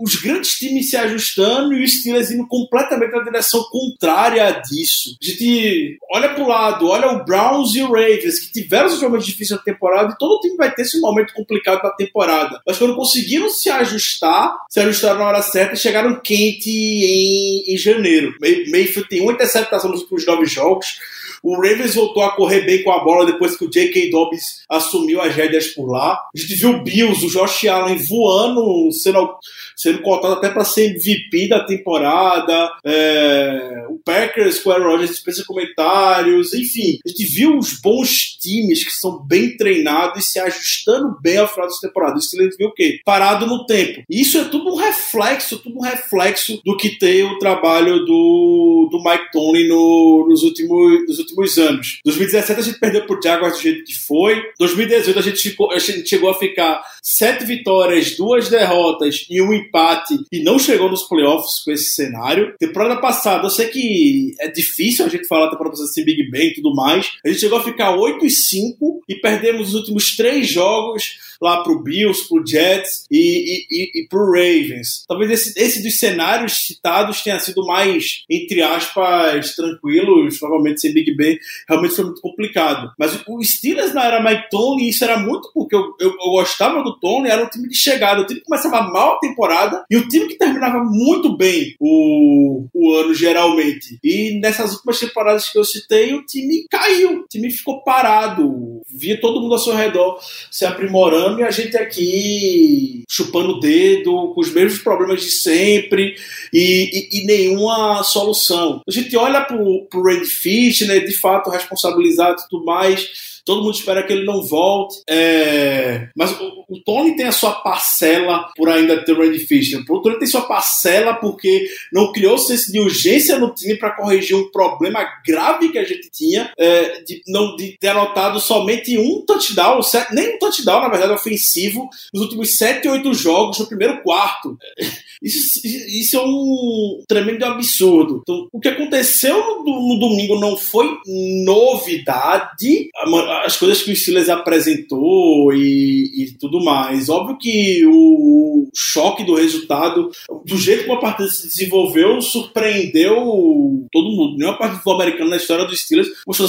Os grandes times se ajustando e os Steelers indo completamente na direção contrária disso. A gente olha pro lado, olha o Browns e o Ravens, que tiveram seus momentos difíceis na temporada, e todo time vai ter esse momento complicado da temporada. Mas quando conseguiram se ajustar, se ajustaram na hora certa e chegaram quente em, em janeiro. Mayfield tem uma interceptação nos últimos nove jogos. O Ravens voltou a correr bem com a bola depois que o J.K. Dobbs assumiu as rédeas por lá. A gente viu o Bills, o Josh Allen voando, sendo sendo cotado até para ser MVP da temporada. É, o Packers com o Aaron Rodgers dispensa comentários. Enfim, a gente viu os bons times que são bem treinados e se ajustando bem ao final dessa temporada. O Steelers viu o quê? Parado no tempo. Isso é tudo um reflexo, tudo um reflexo do que tem o trabalho do, do Mike Tony no, nos últimos anos. 2017 a gente perdeu pro Jaguars do jeito que foi. 2018 a gente, ficou, a gente chegou a ficar sete vitórias, duas derrotas e um empate e não chegou nos playoffs com esse cenário. Temporada passada, eu sei que é difícil a gente falar da temporada passada sem Big Ben e tudo mais. A gente chegou a ficar 8 e 5 e perdemos os últimos três jogos lá pro Bills, pro Jets e, e, e pro Ravens. Talvez esse, esse dos cenários citados tenha sido mais, entre aspas, tranquilos, provavelmente sem Big Ben, realmente foi muito complicado. Mas o Steelers na era Mike Tony, isso era muito porque eu, eu, eu gostava do Tony, era um time de chegada, o time que começava mal a temporada e o time que terminava muito bem o, o ano geralmente. E nessas últimas temporadas que eu citei, o time caiu, o time ficou parado, via todo mundo ao seu redor se aprimorando e a gente aqui chupando o dedo, com os mesmos problemas de sempre e, e, e nenhuma solução. A gente olha para o Randy Fish, né, de fato responsabilizado e tudo mais todo mundo espera que ele não volte. É... Mas o, o, Tony tem a sua parcela por ainda ter o Randy Fisher. O Tony tem sua parcela porque não criou senso de urgência no time para corrigir um problema grave que a gente tinha é, de, não, de ter anotado somente um touchdown, nem um touchdown, na verdade, ofensivo, nos últimos 7, 8 jogos no primeiro quarto. Isso, isso é um tremendo absurdo. Então, o que aconteceu no, no domingo não foi novidade as coisas que o Steelers apresentou e, e, tudo mais. Óbvio que o choque do resultado, do jeito como a partida se desenvolveu, surpreendeu todo mundo. Nenhuma partida do americano na história do Steelers mostrou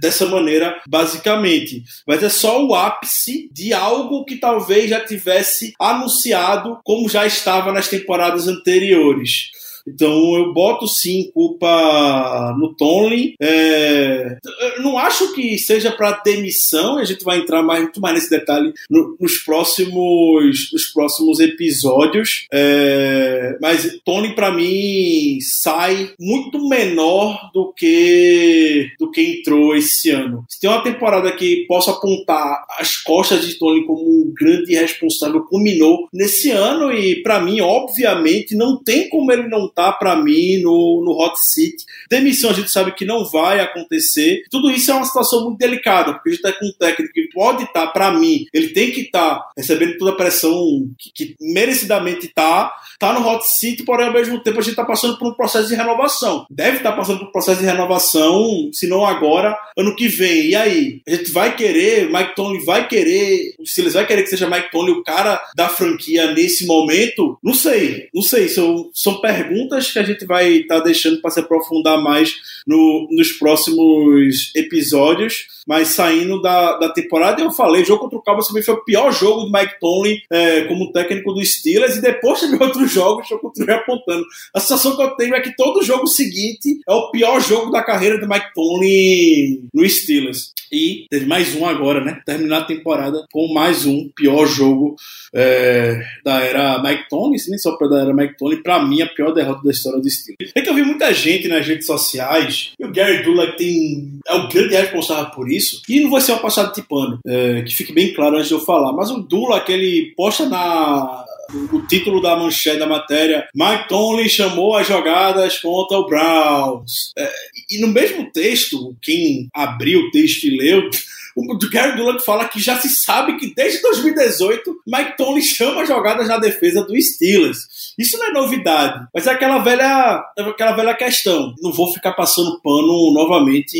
dessa maneira, basicamente. Mas é só o ápice de algo que talvez já tivesse anunciado como já estava nas temporadas anteriores. Então eu boto sim culpa no Tony. É, não acho que seja para demissão, a gente vai entrar mais, muito mais nesse detalhe no, nos, próximos, nos próximos episódios. É, mas Tony, para mim, sai muito menor do que, do que entrou esse ano. Se tem uma temporada que posso apontar as costas de Tony como um grande responsável, culminou nesse ano e, para mim, obviamente, não tem como ele não estar, tá, para mim, no, no Hot City. Demissão a gente sabe que não vai acontecer. Tudo isso é uma situação muito delicada, porque a gente está com um técnico que pode estar, tá, para mim, ele tem que estar tá recebendo toda a pressão que, que merecidamente está, está no Hot City, porém, ao mesmo tempo, a gente está passando por um processo de renovação. Deve estar tá passando por um processo de renovação, se não agora, ano que vem. E aí? A gente vai querer, Mike Tony vai querer, se eles vai querer que seja Mike Tony o cara da franquia nesse momento? Não sei, não sei. São, são perguntas que a gente vai estar tá deixando para se aprofundar mais no, nos próximos episódios. Mas saindo da, da temporada, eu falei, jogo contra o Cowboys também foi o pior jogo do Mike Tomlin é, como técnico do Steelers, e depois teve outros jogos que eu continuei apontando. A sensação que eu tenho é que todo jogo seguinte é o pior jogo da carreira do Mike Tomlin no Steelers. E teve mais um agora, né? Terminar a temporada com mais um pior jogo é, da era Mike Tomlin, nem só da era Mike Tomlin, pra mim a pior derrota da história do Steelers. É que eu vi muita gente nas redes sociais, e o Gary Dulac tem, é o grande responsável por isso, e não vai ser uma passada de pano, é, que fique bem claro antes de eu falar, mas o Dulac, ele posta na o título da manchete da matéria, Mike Tomlin chamou as jogadas contra o Browns. É, e no mesmo texto, quem abriu o texto e leu, o Gary Dulac fala que já se sabe que desde 2018 Mike Tomlin chama jogadas na defesa do Steelers. Isso não é novidade, mas é aquela velha, aquela velha questão. Não vou ficar passando pano novamente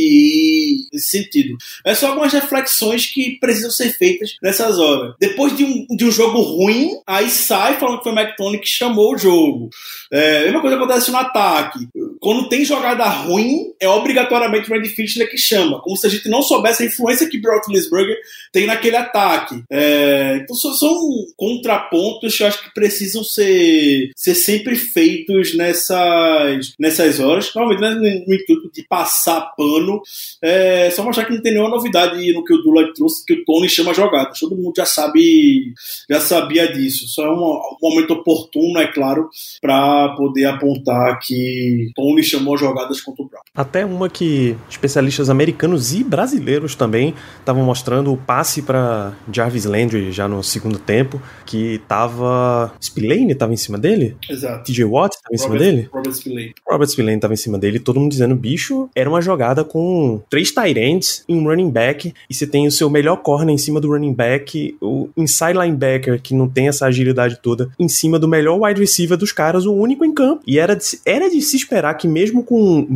nesse sentido. É só algumas reflexões que precisam ser feitas nessas horas. Depois de um, de um jogo ruim, aí sai falando que foi o McTony que chamou o jogo. É, a mesma coisa acontece no ataque. Quando tem jogada ruim, é obrigatoriamente o Randy Fischler que chama. Como se a gente não soubesse a influência que Brock Lisberger tem naquele ataque. É, então são contrapontos que eu acho que precisam ser, ser sempre feitos nessas, nessas horas. Normalmente no, no intuito de passar pano. É, só mostrar que não tem nenhuma novidade no que o Dula trouxe, que o Tony chama jogadas. Todo mundo já sabe, já sabia disso. Só é um, um momento oportuno, é claro, para poder apontar que Tony chamou jogadas contra o Brown. Até uma que especialistas americanos e brasileiros também estavam mostrando o passe para Jarvis Landry já no segundo tempo, que tava. Spillane tava em cima dele? Exato. TJ Watt tava em cima dele? Robert Spillane. Robert Spillane tava em cima dele, todo mundo dizendo, bicho, era uma jogada com três tight ends e um running back, e você tem o seu melhor corner em cima do running back, o inside linebacker, que não tem essa agilidade toda, em cima do melhor wide receiver dos caras, o único em campo. E era de, era de se esperar que mesmo com,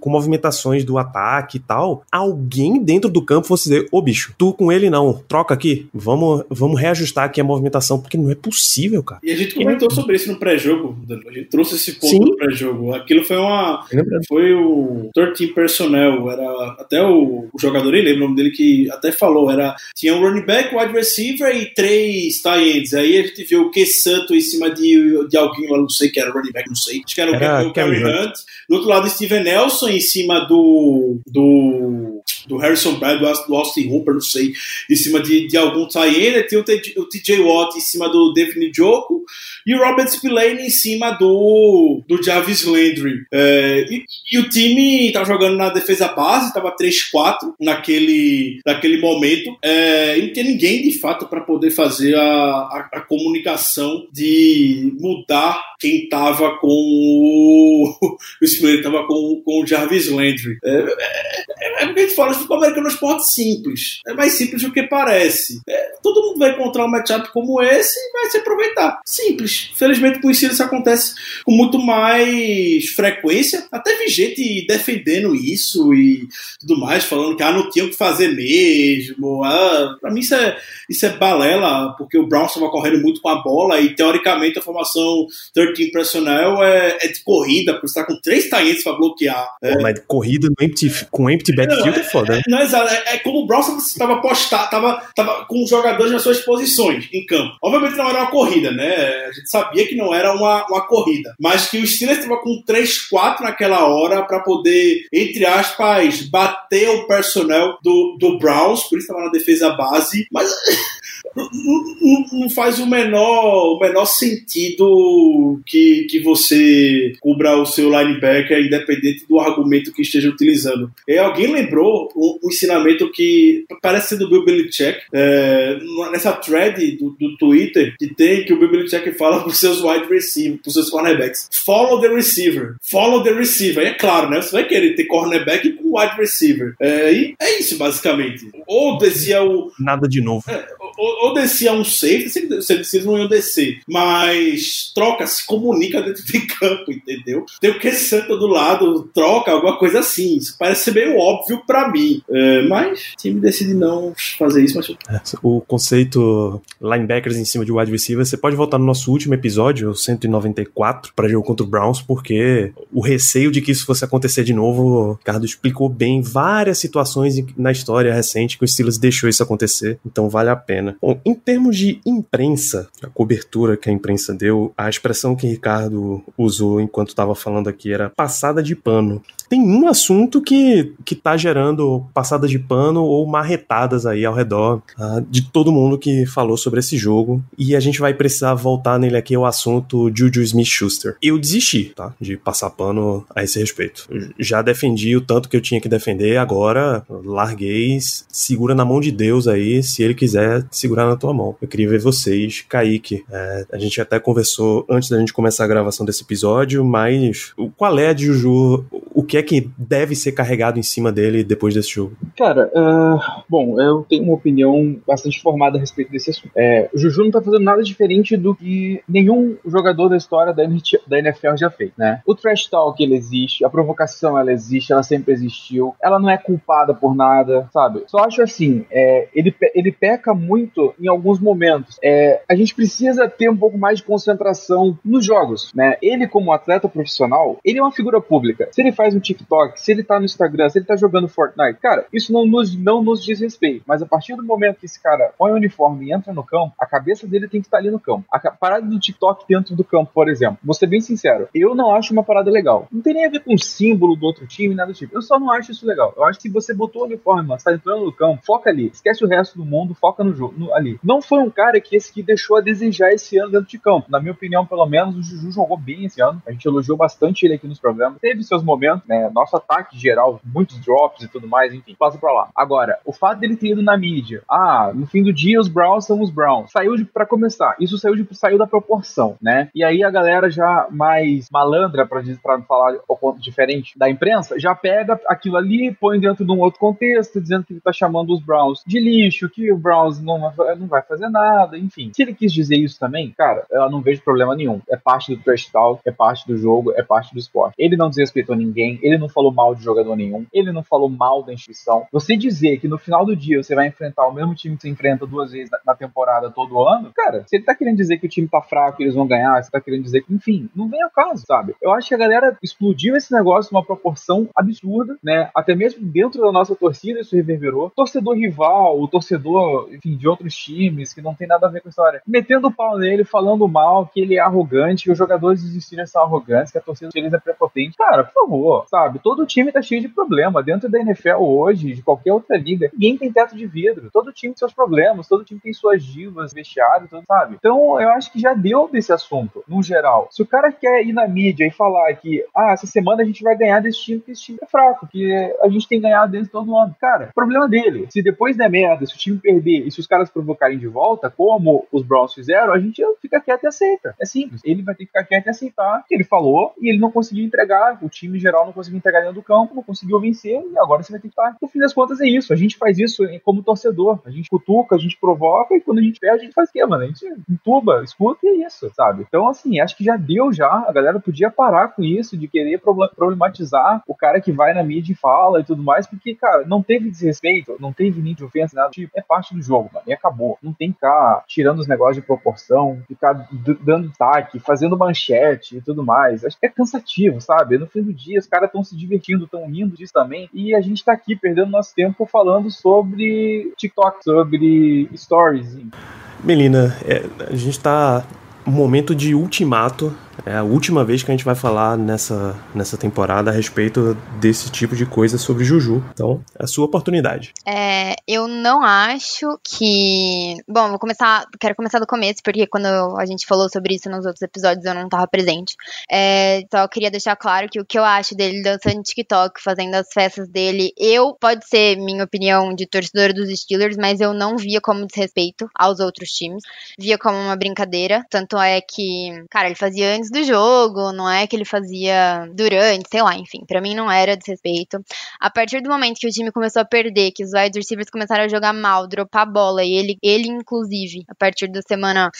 com movimentações do ataque e tal, alguém dentro do campo fosse dizer, ô bicho, tu com ele não, troca aqui, vamos, vamos reajustar aqui a movimentação, porque não é possível, cara. E a gente comentou é... sobre isso no pré-jogo, a gente trouxe esse ponto Sim. no pré-jogo. Aquilo foi uma. Foi o 13 personnel, era até o, o jogador, ele lembra o nome dele, que até falou, era. Tinha um running back, wide receiver e três tight ends. Aí a gente viu o Q Santo em cima de, de alguém lá, não sei que era running back, não sei. Acho que era, era o Kerry Hunt. Do outro lado, Steven Nelson em cima do. do do Harrison Bradley, do Austin Hooper, não sei, em cima de, de algum tie Tem o, TJ Watt em cima do David Njoku e o Robert Spillane em cima do, do Jarvis Landry. É, e, e, o time tá jogando na defesa base, tava 3-4 naquele, naquele momento, é, e não tinha ninguém de fato para poder fazer a, a, a, comunicação de mudar quem tava com o, o Spillane, tava com, com o Jarvis Landry. É, a gente fala, o futebol americano é um esporte simples, é mais simples do que parece. É, todo mundo vai encontrar um matchup como esse e vai se aproveitar. Simples. Felizmente com o isso acontece com muito mais frequência. Até vi gente defendendo isso e tudo mais, falando que ah, não tinha o que fazer mesmo. Ah, pra mim isso é, isso é balela, porque o Brown estava correndo muito com a bola e teoricamente a formação 13 personnel é, é de corrida, porque você tá com três talentos para bloquear. É. Mas corrida no empty, com empty backfield é, é foda, né? Não, exato. É, é, como o Brown estava postado, tava, tava com os jogadores nas suas posições em campo. Obviamente não era uma corrida, né? A gente sabia que não era uma, uma corrida, mas que o Steelers estava com 3-4 naquela hora para poder, entre aspas, bater o personnel do, do Browns, por isso estava na defesa base, mas não, não, faz o menor, o menor sentido que, que você cubra o seu linebacker, independente do argumento que esteja utilizando. E alguém lembrou um, um ensinamento que parece ser do Bill Belichick, é, nessa thread do, do, Twitter, que tem que o Bill Belichick fala para os seus wide receivers, para os seus cornerbacks: follow the receiver, follow the receiver. E é claro, né? Você vai querer ter cornerback com wide receiver. É, e é isso, basicamente. Ou dizia o. Nada de novo. É, ou, descia um safe, se eles não iam descer, mas troca, se comunica dentro de campo, entendeu? Tem o que Santa do lado, troca, alguma coisa assim. Isso parece ser meio óbvio para mim. É, mas o time decide não fazer isso. Mas... É, o conceito linebackers em cima de wide receiver, você pode voltar no nosso último episódio, o 194, para jogo contra o Browns, porque o receio de que isso fosse acontecer de novo, o Ricardo explicou bem várias situações na história recente que o Steelers deixou isso acontecer, então vale a pena. Bom, em termos de imprensa, a cobertura que a imprensa deu, a expressão que Ricardo usou enquanto estava falando aqui era passada de pano. Tem um assunto que, que tá gerando passada de pano ou marretadas aí ao redor uh, de todo mundo que falou sobre esse jogo. E a gente vai precisar voltar nele aqui, o assunto Juju Smith-Schuster. Eu desisti, tá? De passar pano a esse respeito. Já defendi o tanto que eu tinha que defender, agora larguei, segura na mão de Deus aí, se ele quiser segurar na tua mão. Eu queria ver vocês, Kaique. É, a gente até conversou antes da gente começar a gravação desse episódio, mas qual é a de Juju? O que é que deve ser carregado em cima dele depois desse jogo? Cara, uh, bom, eu tenho uma opinião bastante formada a respeito desse assunto. É, o Juju não tá fazendo nada diferente do que nenhum jogador da história da, NFL já fez, né? O trash talk, ele existe, a provocação, ela existe, ela sempre existiu, ela não é culpada por nada, sabe? Só acho assim, é, ele, ele peca muito em alguns momentos. É, a gente precisa ter um pouco mais de concentração nos jogos, né? Ele, como atleta profissional, ele é uma figura pública. Se ele faz um TikTok, se ele tá no Instagram, se ele tá jogando Fortnite, cara, isso não nos, não nos diz respeito. Mas a partir do momento que esse cara põe o uniforme e entra no campo, a cabeça dele tem que estar tá ali no campo. A parada do TikTok dentro do campo, por exemplo, vou ser bem sincero, eu não acho uma parada legal. Não tem nem a ver com o símbolo do outro time, nada do tipo. Eu só não acho isso legal. Eu acho que você botou o uniforme, você tá entrando no campo, foca ali. Esquece o resto do mundo, foca no jogo, no, ali. Não foi um cara que esse que deixou a desejar esse ano dentro de campo. Na minha opinião, pelo menos, o Juju jogou bem esse ano. A gente elogiou bastante ele aqui nos programas. Teve seus momentos, né? Nosso ataque geral, muitos drops e tudo mais, enfim, passa pra lá. Agora, o fato dele ter ido na mídia, ah, no fim do dia os Browns são os Browns. Saiu de, pra começar, isso saiu, de, saiu da proporção, né? E aí a galera já mais malandra, pra, pra falar o ponto diferente da imprensa, já pega aquilo ali, põe dentro de um outro contexto, dizendo que ele tá chamando os Browns de lixo, que o Browns não, não vai fazer nada, enfim. Se ele quis dizer isso também, cara, eu não vejo problema nenhum. É parte do trash talk, é parte do jogo, é parte do esporte. Ele não desrespeitou ninguém, ele não falou mal de jogador nenhum, ele não falou mal da instituição. Você dizer que no final do dia você vai enfrentar o mesmo time que você enfrenta duas vezes na temporada todo ano, cara, se ele tá querendo dizer que o time tá fraco e eles vão ganhar, você tá querendo dizer que, enfim, não vem ao caso, sabe? Eu acho que a galera explodiu esse negócio numa proporção absurda, né? Até mesmo dentro da nossa torcida isso reverberou. Torcedor rival, o torcedor, enfim, de outros times que não tem nada a ver com a história, metendo o pau nele, falando mal, que ele é arrogante, que os jogadores desistirem são arrogantes, que a torcida deles é prepotente. Cara, por favor, sabe? Todo time tá cheio de problema. Dentro da NFL hoje, de qualquer outra liga, ninguém tem teto de vidro. Todo time tem seus problemas, todo time tem suas divas, vestiário, tudo, sabe? Então eu acho que já deu desse assunto, no geral. Se o cara quer ir na mídia e falar que, ah, essa semana a gente vai ganhar desse time, porque esse time é fraco, que a gente tem ganhado dentro todo ano. Cara, problema dele. Se depois der merda, se o time perder e se os caras provocarem de volta, como os Browns fizeram, a gente fica quieto e aceita. É simples. Ele vai ter que ficar quieto e aceitar que ele falou e ele não conseguiu entregar, o time geral não conseguiu entregar dentro do campo, não conseguiu vencer e agora você vai ter que estar. No fim das contas é isso. A gente faz isso como torcedor. A gente cutuca, a gente provoca e quando a gente perde, a gente faz o quê, mano? A gente entuba, escuta e é isso, sabe? Então, assim, acho que já deu já. A galera podia parar com isso de querer problematizar o cara que vai na mídia e fala e tudo mais, porque, cara, não teve desrespeito, não teve nível de ofensa, nada. Tipo, é parte do jogo, mano. E acabou. Não tem que ficar tirando os negócios de proporção, ficar dando destaque, fazendo manchete e tudo mais. Acho que é cansativo, sabe? No fim do dia, os caras estão se divertindo, estão rindo disso também. E a gente tá aqui perdendo nosso tempo falando sobre TikTok, sobre stories. Melina, é, a gente tá momento de ultimato. É a última vez que a gente vai falar nessa, nessa temporada a respeito desse tipo de coisa sobre Juju. Então, é a sua oportunidade. É, eu não acho que. Bom, vou começar. Quero começar do começo, porque quando a gente falou sobre isso nos outros episódios eu não estava presente. É, então queria deixar claro que o que eu acho dele dançando TikTok, fazendo as festas dele, eu, pode ser minha opinião de torcedora dos Steelers, mas eu não via como desrespeito aos outros times. Via como uma brincadeira. Tanto é que, cara, ele fazia antes do jogo, não é que ele fazia durante, sei lá, enfim. Para mim não era desrespeito. A partir do momento que o time começou a perder, que os wide receivers começaram a jogar mal, dropar a bola, e ele, ele inclusive, a partir da semana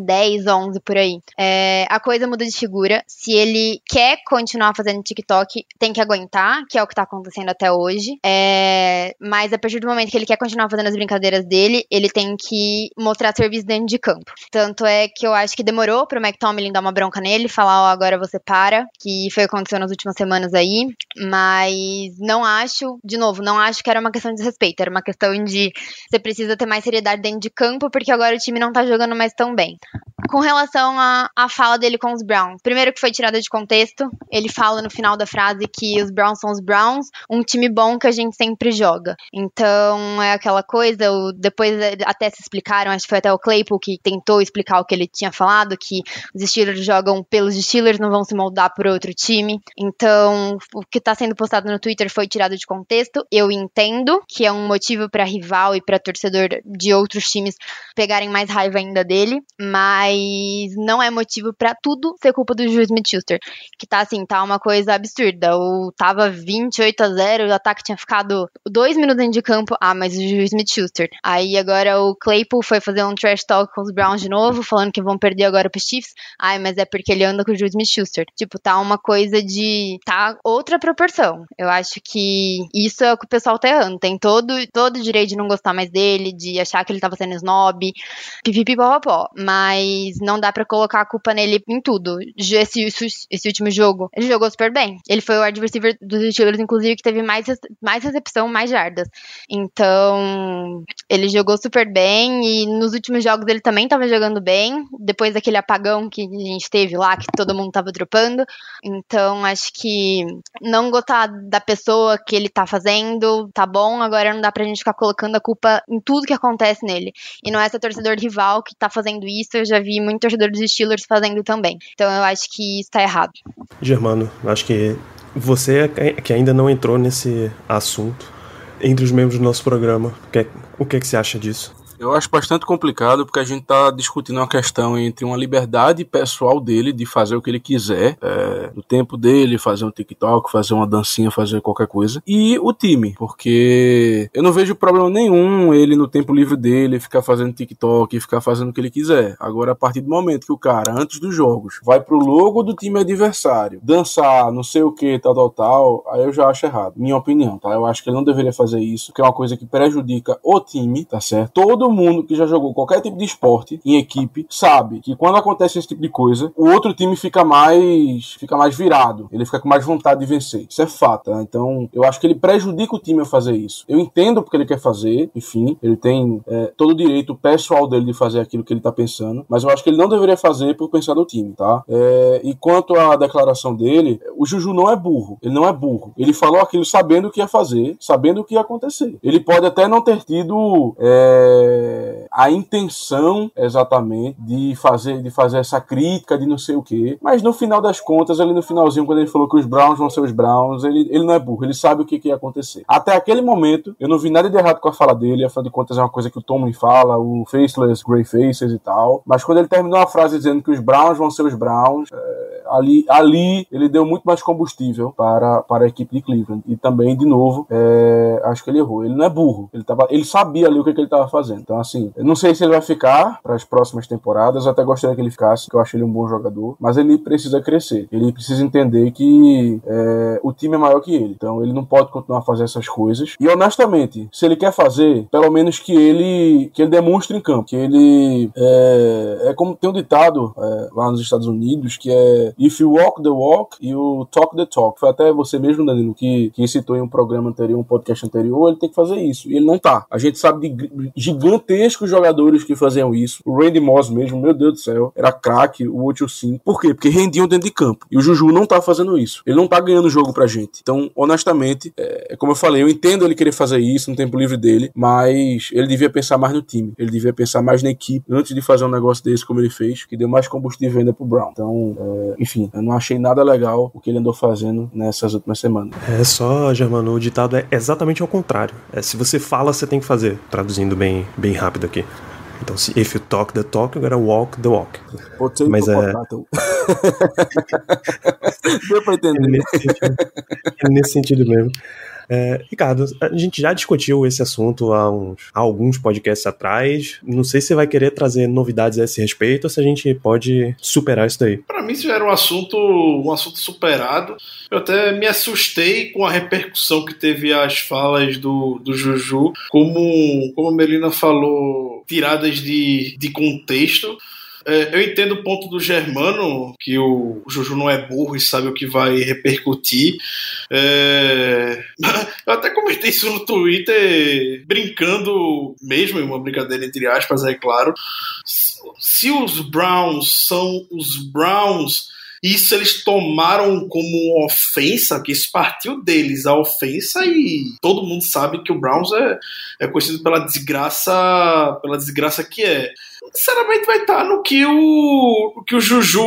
10, 11 por aí, é, a coisa muda de figura. Se ele quer continuar fazendo TikTok, tem que aguentar, que é o que tá acontecendo até hoje. É, mas a partir do momento que ele quer continuar fazendo as brincadeiras dele, ele tem que mostrar serviço dentro de campo. Tanto é que eu acho que demorou pro McTominay dar uma bronca nele, falar, ó, oh, agora você para, que foi o que aconteceu nas últimas semanas aí. Mas não acho, de novo, não acho que era uma questão de respeito, era uma questão de você precisa ter mais seriedade dentro de campo, porque agora o time não tá jogando mais tão bem. Com relação à, à fala dele com os Browns, primeiro que foi tirada de contexto, ele fala no final da frase que os Browns são os Browns, um time bom que a gente sempre joga. Então é aquela coisa, o, depois até se explicaram, acho que foi até o Claypool que tentou explicar o que ele tinha falado, que os Steelers jogam pelos Steelers, não vão se moldar por outro time. Então o que está sendo postado no Twitter foi tirado de contexto. Eu entendo que é um motivo para rival e para torcedor de outros times pegarem mais raiva ainda dele, mas não é motivo para tudo ser culpa do Juiz Smith-Schuster, que tá assim, tá uma coisa absurda. O tava 28 a 0, o ataque tinha ficado dois minutos dentro de campo. Ah, mas o Juiz Smith-Schuster. Aí agora o Claypool foi fazer um trash talk com os Browns de novo, falando que vão perder agora pros Chiefs. Ai, mas é porque ele anda com o Juiz Smith-Schuster. Tipo, tá uma coisa de tá outra proporção. Eu acho que isso é o que o pessoal tá errando. Tem todo todo direito de não gostar mais dele, de achar que ele tava sendo snob, pipipipopopó. Mas não dá para colocar a culpa nele em tudo. Esse, esse último jogo, ele jogou super bem. Ele foi o wide receiver dos Steelers, inclusive, que teve mais, mais recepção, mais jardas. Então, ele jogou super bem e nos últimos jogos ele também tava jogando bem. Depois daquele apagão que a gente teve lá, que todo mundo tava dropando. Então, acho que não gostar da pessoa que ele tá fazendo, tá bom. Agora não dá pra gente ficar colocando a culpa em tudo que acontece nele. E não é esse torcedor rival que tá fazendo isso. Eu já vi muito torcedor dos Steelers fazendo também. Então eu acho que isso tá errado. Germano, acho que você é que ainda não entrou nesse assunto entre os membros do nosso programa, o que, é que você acha disso? Eu acho bastante complicado porque a gente está discutindo uma questão entre uma liberdade pessoal dele de fazer o que ele quiser, é, no tempo dele, fazer um TikTok, fazer uma dancinha, fazer qualquer coisa, e o time, porque eu não vejo problema nenhum ele no tempo livre dele ficar fazendo TikTok, ficar fazendo o que ele quiser. Agora, a partir do momento que o cara, antes dos jogos, vai pro logo do time adversário, dançar, não sei o que, tal, tal, tal, aí eu já acho errado. Minha opinião, tá? Eu acho que ele não deveria fazer isso, que é uma coisa que prejudica o time, tá certo? Todo todo mundo que já jogou qualquer tipo de esporte em equipe sabe que quando acontece esse tipo de coisa, o outro time fica mais fica mais virado, ele fica com mais vontade de vencer. Isso é fato, tá? Então, eu acho que ele prejudica o time a fazer isso. Eu entendo porque ele quer fazer, enfim, ele tem é, todo o direito pessoal dele de fazer aquilo que ele tá pensando, mas eu acho que ele não deveria fazer por pensar no time, tá? É, e quanto à declaração dele, o Juju não é burro, ele não é burro. Ele falou aquilo sabendo o que ia fazer, sabendo o que ia acontecer. Ele pode até não ter tido é, a intenção exatamente de fazer, de fazer essa crítica de não sei o que. Mas no final das contas, ali no finalzinho, quando ele falou que os Browns vão ser os Browns, ele, ele não é burro, ele sabe o que, que ia acontecer. Até aquele momento, eu não vi nada de errado com a fala dele, afinal de contas é uma coisa que o Tomlin fala, o Faceless, Grey Faces e tal. Mas quando ele terminou a frase dizendo que os Browns vão ser os Browns, é, ali, ali ele deu muito mais combustível para, para a equipe de Cleveland. E também, de novo, é, acho que ele errou. Ele não é burro, ele, tava, ele sabia ali o que, que ele estava fazendo. Então, assim, eu não sei se ele vai ficar para as próximas temporadas. Eu até gostaria que ele ficasse, que eu acho ele um bom jogador. Mas ele precisa crescer. Ele precisa entender que é, o time é maior que ele. Então, ele não pode continuar a fazer essas coisas. E honestamente, se ele quer fazer, pelo menos que ele que ele demonstre em campo. Que ele é, é como tem um ditado é, lá nos Estados Unidos que é If you walk the walk, you talk the talk. Foi até você mesmo, Danilo, que, que citou em um programa anterior, um podcast anterior, ele tem que fazer isso. E ele não tá. A gente sabe de gigantescos jogadores que faziam isso. O Randy Moss mesmo, meu Deus do céu, era craque, o 8-5. Por quê? Porque rendiam dentro de campo. E o Juju não tá fazendo isso. Ele não tá ganhando jogo pra gente. Então, honestamente, é, como eu falei, eu entendo ele querer fazer isso no tempo livre dele, mas ele devia pensar mais no time. Ele devia pensar mais na equipe antes de fazer um negócio desse como ele fez, que deu mais combustível ainda pro Brown. Então, é, enfim, eu não achei nada legal o que ele andou fazendo nessas últimas semanas. É só, Germano, o ditado é exatamente ao contrário. É, se você fala, você tem que fazer. Traduzindo bem, bem rápido aqui. Então, se if you talk the talk, you gotta walk the walk. Potato, Mas é- potato. Deu pra É entender. nesse sentido, é nesse sentido mesmo. É, Ricardo, a gente já discutiu esse assunto há, uns, há alguns podcasts atrás. Não sei se você vai querer trazer novidades a esse respeito ou se a gente pode superar isso daí. Pra mim isso era um assunto, um assunto superado. Eu até me assustei com a repercussão que teve as falas do, do Juju. Como, como a Melina falou, tiradas de, de contexto. É, eu entendo o ponto do Germano, que o Juju não é burro e sabe o que vai repercutir. É, eu até comentei isso no Twitter, brincando mesmo, uma brincadeira entre aspas, é claro. Se os Browns são os Browns isso eles tomaram como ofensa, que isso partiu deles, a ofensa, e todo mundo sabe que o Browns é, é conhecido pela desgraça, pela desgraça que é. Sinceramente vai estar no que o, que o Juju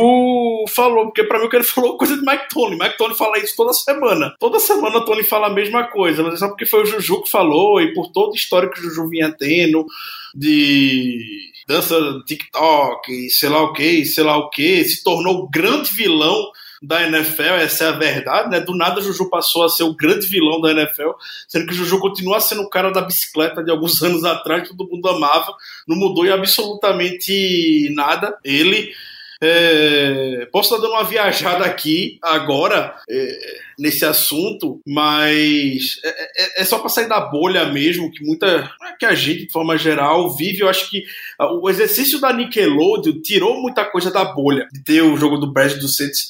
falou, porque pra mim o que ele falou é coisa de Mike Tony. Mike Tony fala isso toda semana. Toda semana o Tony fala a mesma coisa, mas é só porque foi o Juju que falou e por toda a história que o Juju vinha tendo de dança TikTok, sei lá o que, sei lá o que, se tornou o grande vilão da NFL, essa é a verdade, né? Do nada Juju passou a ser o grande vilão da NFL, sendo que o Juju continua sendo o cara da bicicleta de alguns anos atrás, todo mundo amava, não mudou em absolutamente nada. Ele. É, posso estar dando uma viajada aqui agora é, nesse assunto, mas é, é, é só para sair da bolha mesmo que muita que a gente de forma geral vive. Eu acho que o exercício da Nickelodeon tirou muita coisa da bolha de ter o jogo do Brad do Saints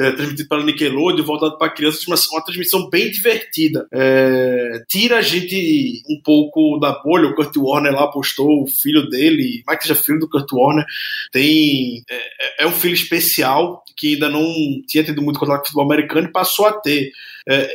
é, transmitido pela Nickelodeon, voltado para crianças, mas uma transmissão bem divertida. É, tira a gente um pouco da bolha. O Kurt Warner lá postou o filho dele, mais que seja filho do Kurt Warner, tem é, é um filho especial que ainda não tinha tido muito contato com o futebol americano e passou a ter. É,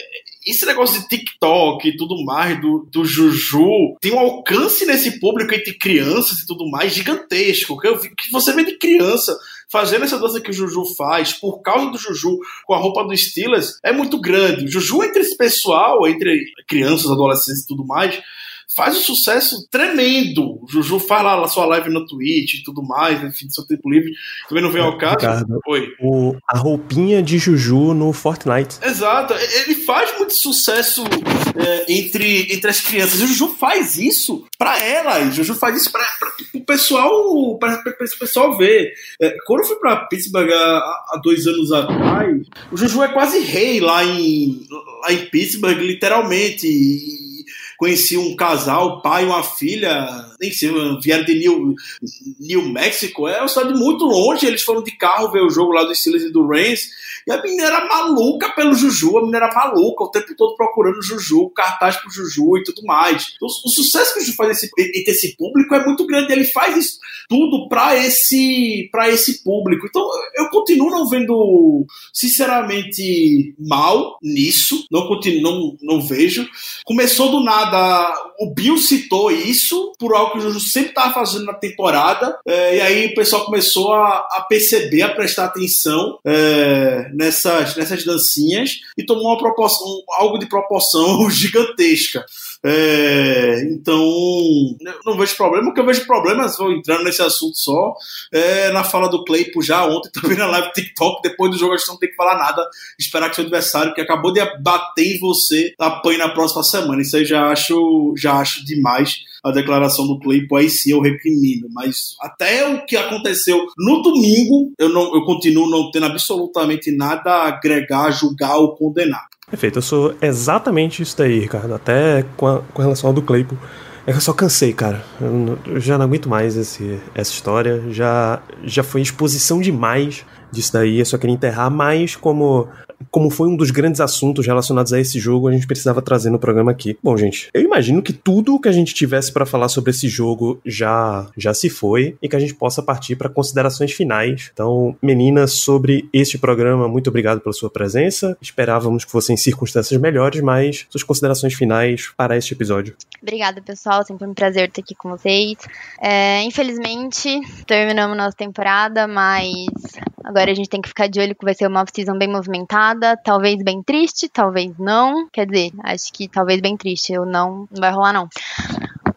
esse negócio de TikTok e tudo mais do, do Juju tem um alcance nesse público entre crianças e tudo mais gigantesco. Que, eu, que você vê de criança fazendo essa dança que o Juju faz por causa do Juju com a roupa do Steelers é muito grande. O Juju entre esse pessoal, entre crianças, adolescentes e tudo mais, faz um sucesso tremendo. O Juju faz lá a sua live no Twitch e tudo mais, enfim, seu tempo livre. Também não vem ao caso. Ricardo, Oi. O, a roupinha de Juju no Fortnite. Exato, ele faz muito sucesso é, entre, entre as crianças. O Juju faz isso pra elas. O Juju faz isso pra, pra, o pessoal, pra esse pessoal ver. É, quando eu fui pra Pittsburgh há, há dois anos atrás, o Juju é quase rei lá em, lá em Pittsburgh, literalmente. E, conheci um casal, pai e uma filha, nem sei, vieram de New, New Mexico, é uma cidade muito longe, eles foram de carro ver o jogo lá do Steelers e do Rams, e a menina era maluca pelo Juju, a menina era maluca, o tempo todo procurando Juju, cartaz pro Juju e tudo mais. Então, o sucesso que o Juju faz esse, entre esse público é muito grande, ele faz isso tudo para esse, esse público. Então, eu continuo não vendo, sinceramente, mal nisso, não, continuo, não, não vejo. Começou do nada, o Bill citou isso, por algo que o Juju sempre estava fazendo na temporada, é, e aí o pessoal começou a, a perceber, a prestar atenção é, nessas, nessas dancinhas e tomou uma proporção, algo de proporção gigantesca. É, então, não vejo problema. O que eu vejo problemas, vou entrando nesse assunto só, é na fala do Claypo já ontem, também na live TikTok. Depois do jogo, a gente não tem que falar nada, esperar que seu adversário, que acabou de bater em você, apanhe na próxima semana. Isso aí já acho, já acho demais a declaração do Claypo, aí sim eu recrimino. Mas até o que aconteceu no domingo, eu, não, eu continuo não tendo absolutamente nada a agregar, julgar ou condenar. Perfeito, eu sou exatamente isso daí, Ricardo. Até com, a, com relação ao do Claypo. É que eu só cansei, cara. Eu, eu já não aguento mais esse, essa história. Já, já foi exposição demais disso daí. Eu só queria enterrar, mas como, como foi um dos grandes assuntos relacionados a esse jogo, a gente precisava trazer no programa aqui. Bom, gente, eu imagino que tudo que a gente tivesse pra falar sobre esse jogo já, já se foi e que a gente possa partir para considerações finais. Então, meninas, sobre este programa, muito obrigado pela sua presença. Esperávamos que fossem circunstâncias melhores, mas suas considerações finais para este episódio. Obrigada, pessoal. Sempre um prazer estar aqui com vocês. É, infelizmente, terminamos nossa temporada, mas agora a gente tem que ficar de olho que vai ser uma off-season bem movimentada, talvez bem triste, talvez não. Quer dizer, acho que talvez bem triste. Eu não, não vai rolar, não.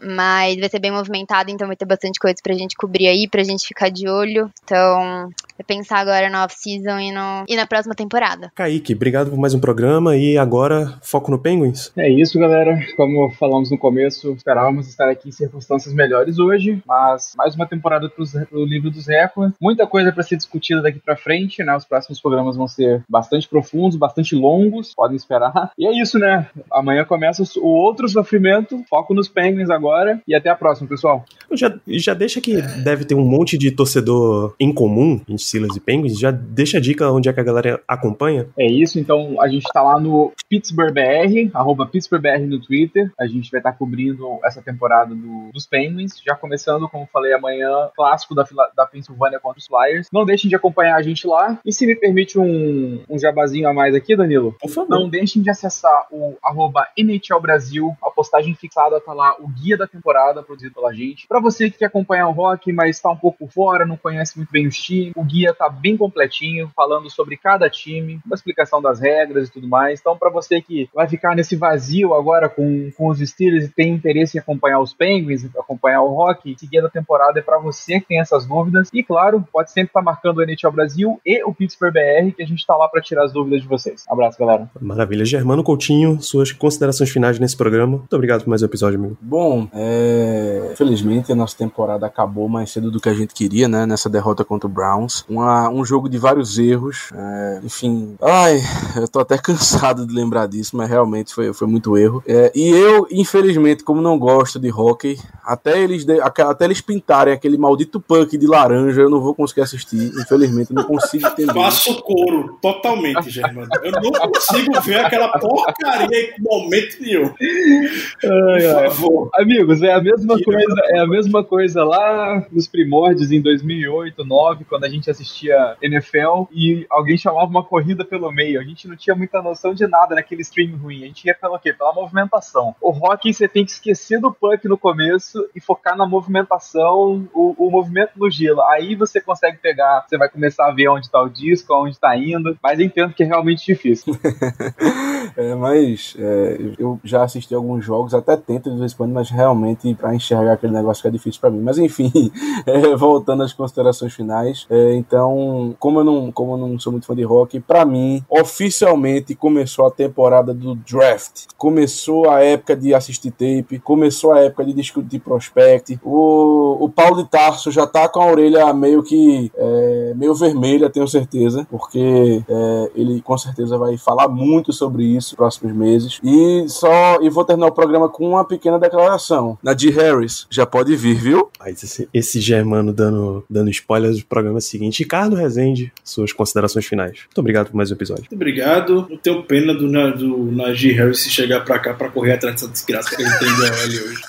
Mas vai ser bem movimentada, então vai ter bastante coisa pra gente cobrir aí, pra gente ficar de olho. Então, é pensar agora na off-season e, no- e na próxima temporada. Kaique, obrigado por mais um programa e agora foco no Penguins. É isso, galera. Como falamos no começo, esperávamos estar aqui em circunstâncias melhores hoje, mas mais uma temporada para o livro dos recordes. Muita coisa para ser discutida daqui para frente, né? Os próximos programas vão ser bastante profundos, bastante longos, podem esperar. E é isso, né? Amanhã começa o outro sofrimento. Foco nos Penguins agora e até a próxima, pessoal. Já, já deixa que deve ter um monte de torcedor em comum em Steelers e Penguins. Já deixa a dica onde é que a galera acompanha. É isso, então a gente tá lá no Pittsburgh BR, arroba Pittsburgh BR no Twitter. A gente vai estar cobrindo essa temporada do- dos Penguins, já começando, como falei, amanhã, clássico da, da Pensilvânia contra os Flyers. Não deixem de acompanhar a gente lá. E se me permite um, um jabazinho a mais aqui, Danilo, Por favor. não deixem de acessar o arroba NHL Brasil, a postagem fixada tá lá, o guia da temporada produzido pela gente. Pra você que quer acompanhar o rock, mas tá um pouco por fora, não conhece muito bem os times, o guia tá bem completinho, falando sobre cada time, uma explicação das regras e tudo mais. Então, pra você que vai ficar nesse vazio agora com, com os Steelers e tem interesse em acompanhar os Penguins, acompanhar o rock, esse guia da temporada é pra você que tem essas dúvidas. E claro, pode sempre estar marcando o NHL Brasil e o Pittsburgh BR, que a gente tá lá pra tirar as dúvidas de vocês. Abraço, galera. Maravilha. Germano Coutinho, suas considerações finais nesse programa. Muito obrigado por mais um episódio, amigo. Bom, é, felizmente a nossa temporada acabou mais cedo do que a gente queria, né? Nessa derrota contra o Browns. Uma- um jogo de vários erros. é, enfim, ai, eu tô até cansado de lembrar disso, mas realmente foi, foi muito erro. É, e eu, infelizmente, como não gosto de hockey, até eles, de- até eles pintarem aquele maldito punk de laranja, eu não vou conseguir assistir. Infelizmente, eu não consigo entender. Faço couro, totalmente, Germano. Eu não consigo ver aquela porcaria em momento nenhum. Por favor. Amigos, é a mesma coisa, é a mesma coisa lá nos primórdios em 2008, 2009, quando a gente assistia NFL e alguém chamava uma corrida pelo meio. A gente não tinha muita noção de nada naquele stream ruim. A gente ia pelo quê? Pela movimentação. O hockey você tem que esquecer do puck no começo e focar na movimentação, o, o movimento no gelo. Aí você consegue pegar, você vai começar a ver onde tá o disco, onde tá indo, mas entendo que é realmente difícil. É, mas é, eu já assisti alguns jogos, até tento de vez em quando, mas realmente pra enxergar aquele negócio que é difícil pra mim. Mas enfim, é, voltando às considerações finais, é, então, como eu, não, como eu não sou muito fã de rock, pra mim, oficialmente começou a temporada do draft. Começou a época de assistir tape, começou a época de discutir prospect. O, o Paulo de Tarso já tá com a orelha meio que é, meio vermelha, tenho certeza, porque é, ele com certeza vai falar muito sobre isso nos próximos meses. E só e vou terminar o programa com uma pequena declaração. Nadir Harris já pode vir, viu? Mas esse, esse Germano dando, dando spoilers do programa seguinte. Ricardo Rezende, suas considerações finais. Muito obrigado por mais um episódio. Muito obrigado. Eu tenho pena do, Na- do Najee Harris se chegar pra cá pra correr atrás dessa desgraça que ele tem de hoje.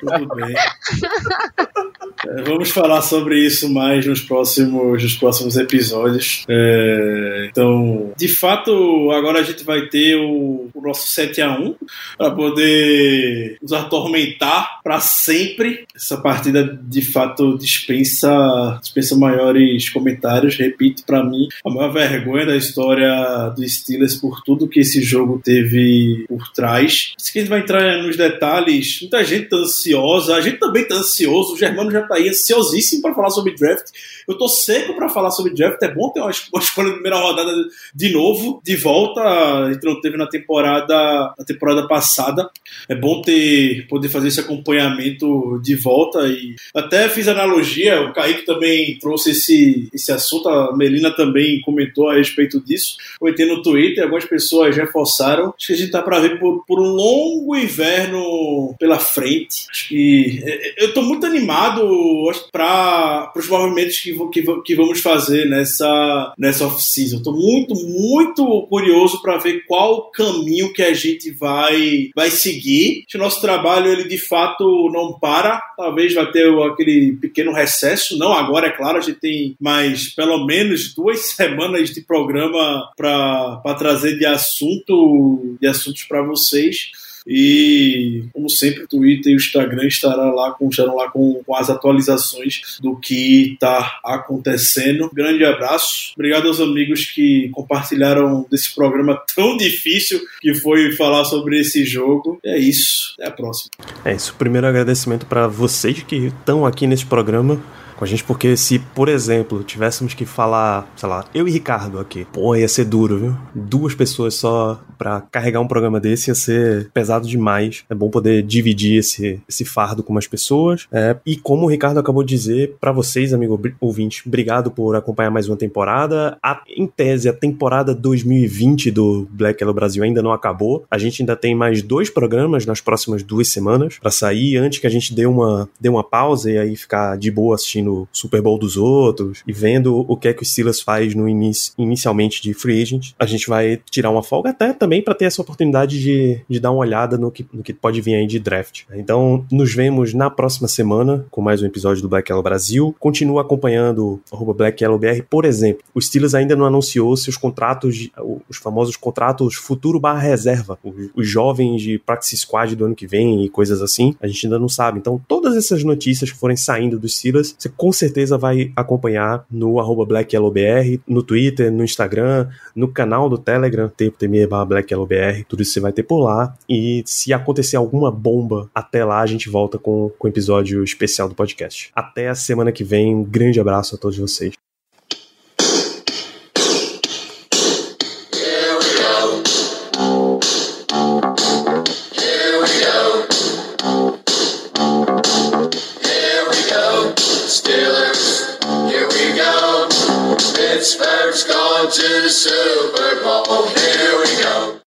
Tudo bem. Vamos falar sobre isso mais nos próximos, nos próximos episódios. É, então, de fato, agora a gente vai ter o, o nosso 7x1 para poder nos atormentar para sempre. Essa partida, de fato, dispensa, dispensa maiores comentários. Repito, para mim, a maior vergonha da história do Steelers por tudo que esse jogo teve por trás. Se a gente vai entrar nos detalhes, muita gente tá ansiosa, a gente também tá ansioso, o Germano já tá ansiosíssimo para falar sobre draft. Eu tô seco para falar sobre draft. É bom ter uma, escolha de primeira rodada de novo, de volta. A gente não teve na temporada, na temporada passada. É bom ter poder fazer esse acompanhamento de volta e até fiz analogia. O Kaique também trouxe esse, esse assunto. A Melina também comentou a respeito disso. Comentei no Twitter. Algumas pessoas reforçaram. Acho que a gente tá para ver por, por um longo inverno pela frente. Acho que é, é, eu tô muito animado para os movimentos que que, que vamos fazer nessa, nessa off-season. Estou muito, muito curioso para ver qual caminho que a gente vai, vai seguir. o nosso trabalho, ele de fato não para. Talvez vai ter aquele pequeno recesso. Não agora, é claro, a gente tem mais pelo menos duas semanas de programa para trazer de assunto de assuntos para vocês. E, como sempre, o Twitter e o Instagram estará lá com, estarão lá com, com as atualizações do que está acontecendo. Grande abraço. Obrigado aos amigos que compartilharam desse programa tão difícil que foi falar sobre esse jogo. É isso. Até a próxima. É isso. Primeiro agradecimento para vocês que estão aqui nesse programa com a gente, porque se, por exemplo, tivéssemos que falar, sei lá, eu e Ricardo aqui, pô, ia ser duro, viu? Duas pessoas só para carregar um programa desse ia ser pesado demais. É bom poder dividir esse, esse fardo com mais pessoas. É, e como o Ricardo acabou de dizer, para vocês, amigo ouvinte, obrigado por acompanhar mais uma temporada. A, em tese, a temporada 2020 do Black Hello Brasil ainda não acabou. A gente ainda tem mais dois programas nas próximas duas semanas para sair, antes que a gente dê uma, dê uma pausa e aí ficar de boa assistindo assistindo Super Bowl dos outros e vendo o que é que o Silas faz no início, inicialmente de free agent, a gente vai tirar uma folga até também para ter essa oportunidade de, de dar uma olhada no que, no que pode vir aí de draft. Então, nos vemos na próxima semana com mais um episódio do Black Yellow Brasil. Continua acompanhando o Black Yellow BR, por exemplo. O Steelers ainda não anunciou seus contratos, os famosos contratos futuro barra reserva, os, os jovens de practice squad do ano que vem e coisas assim. A gente ainda não sabe. Então, todas essas notícias que forem saindo dos Steelers, você com certeza vai acompanhar no arroba no Twitter, no Instagram, no canal do Telegram, tempo.me BlackYellowBR, tudo isso você vai ter por lá. E se acontecer alguma bomba até lá, a gente volta com, o episódio especial do podcast. Até a semana que vem, um grande abraço a todos vocês. He's gone to the Super Bowl.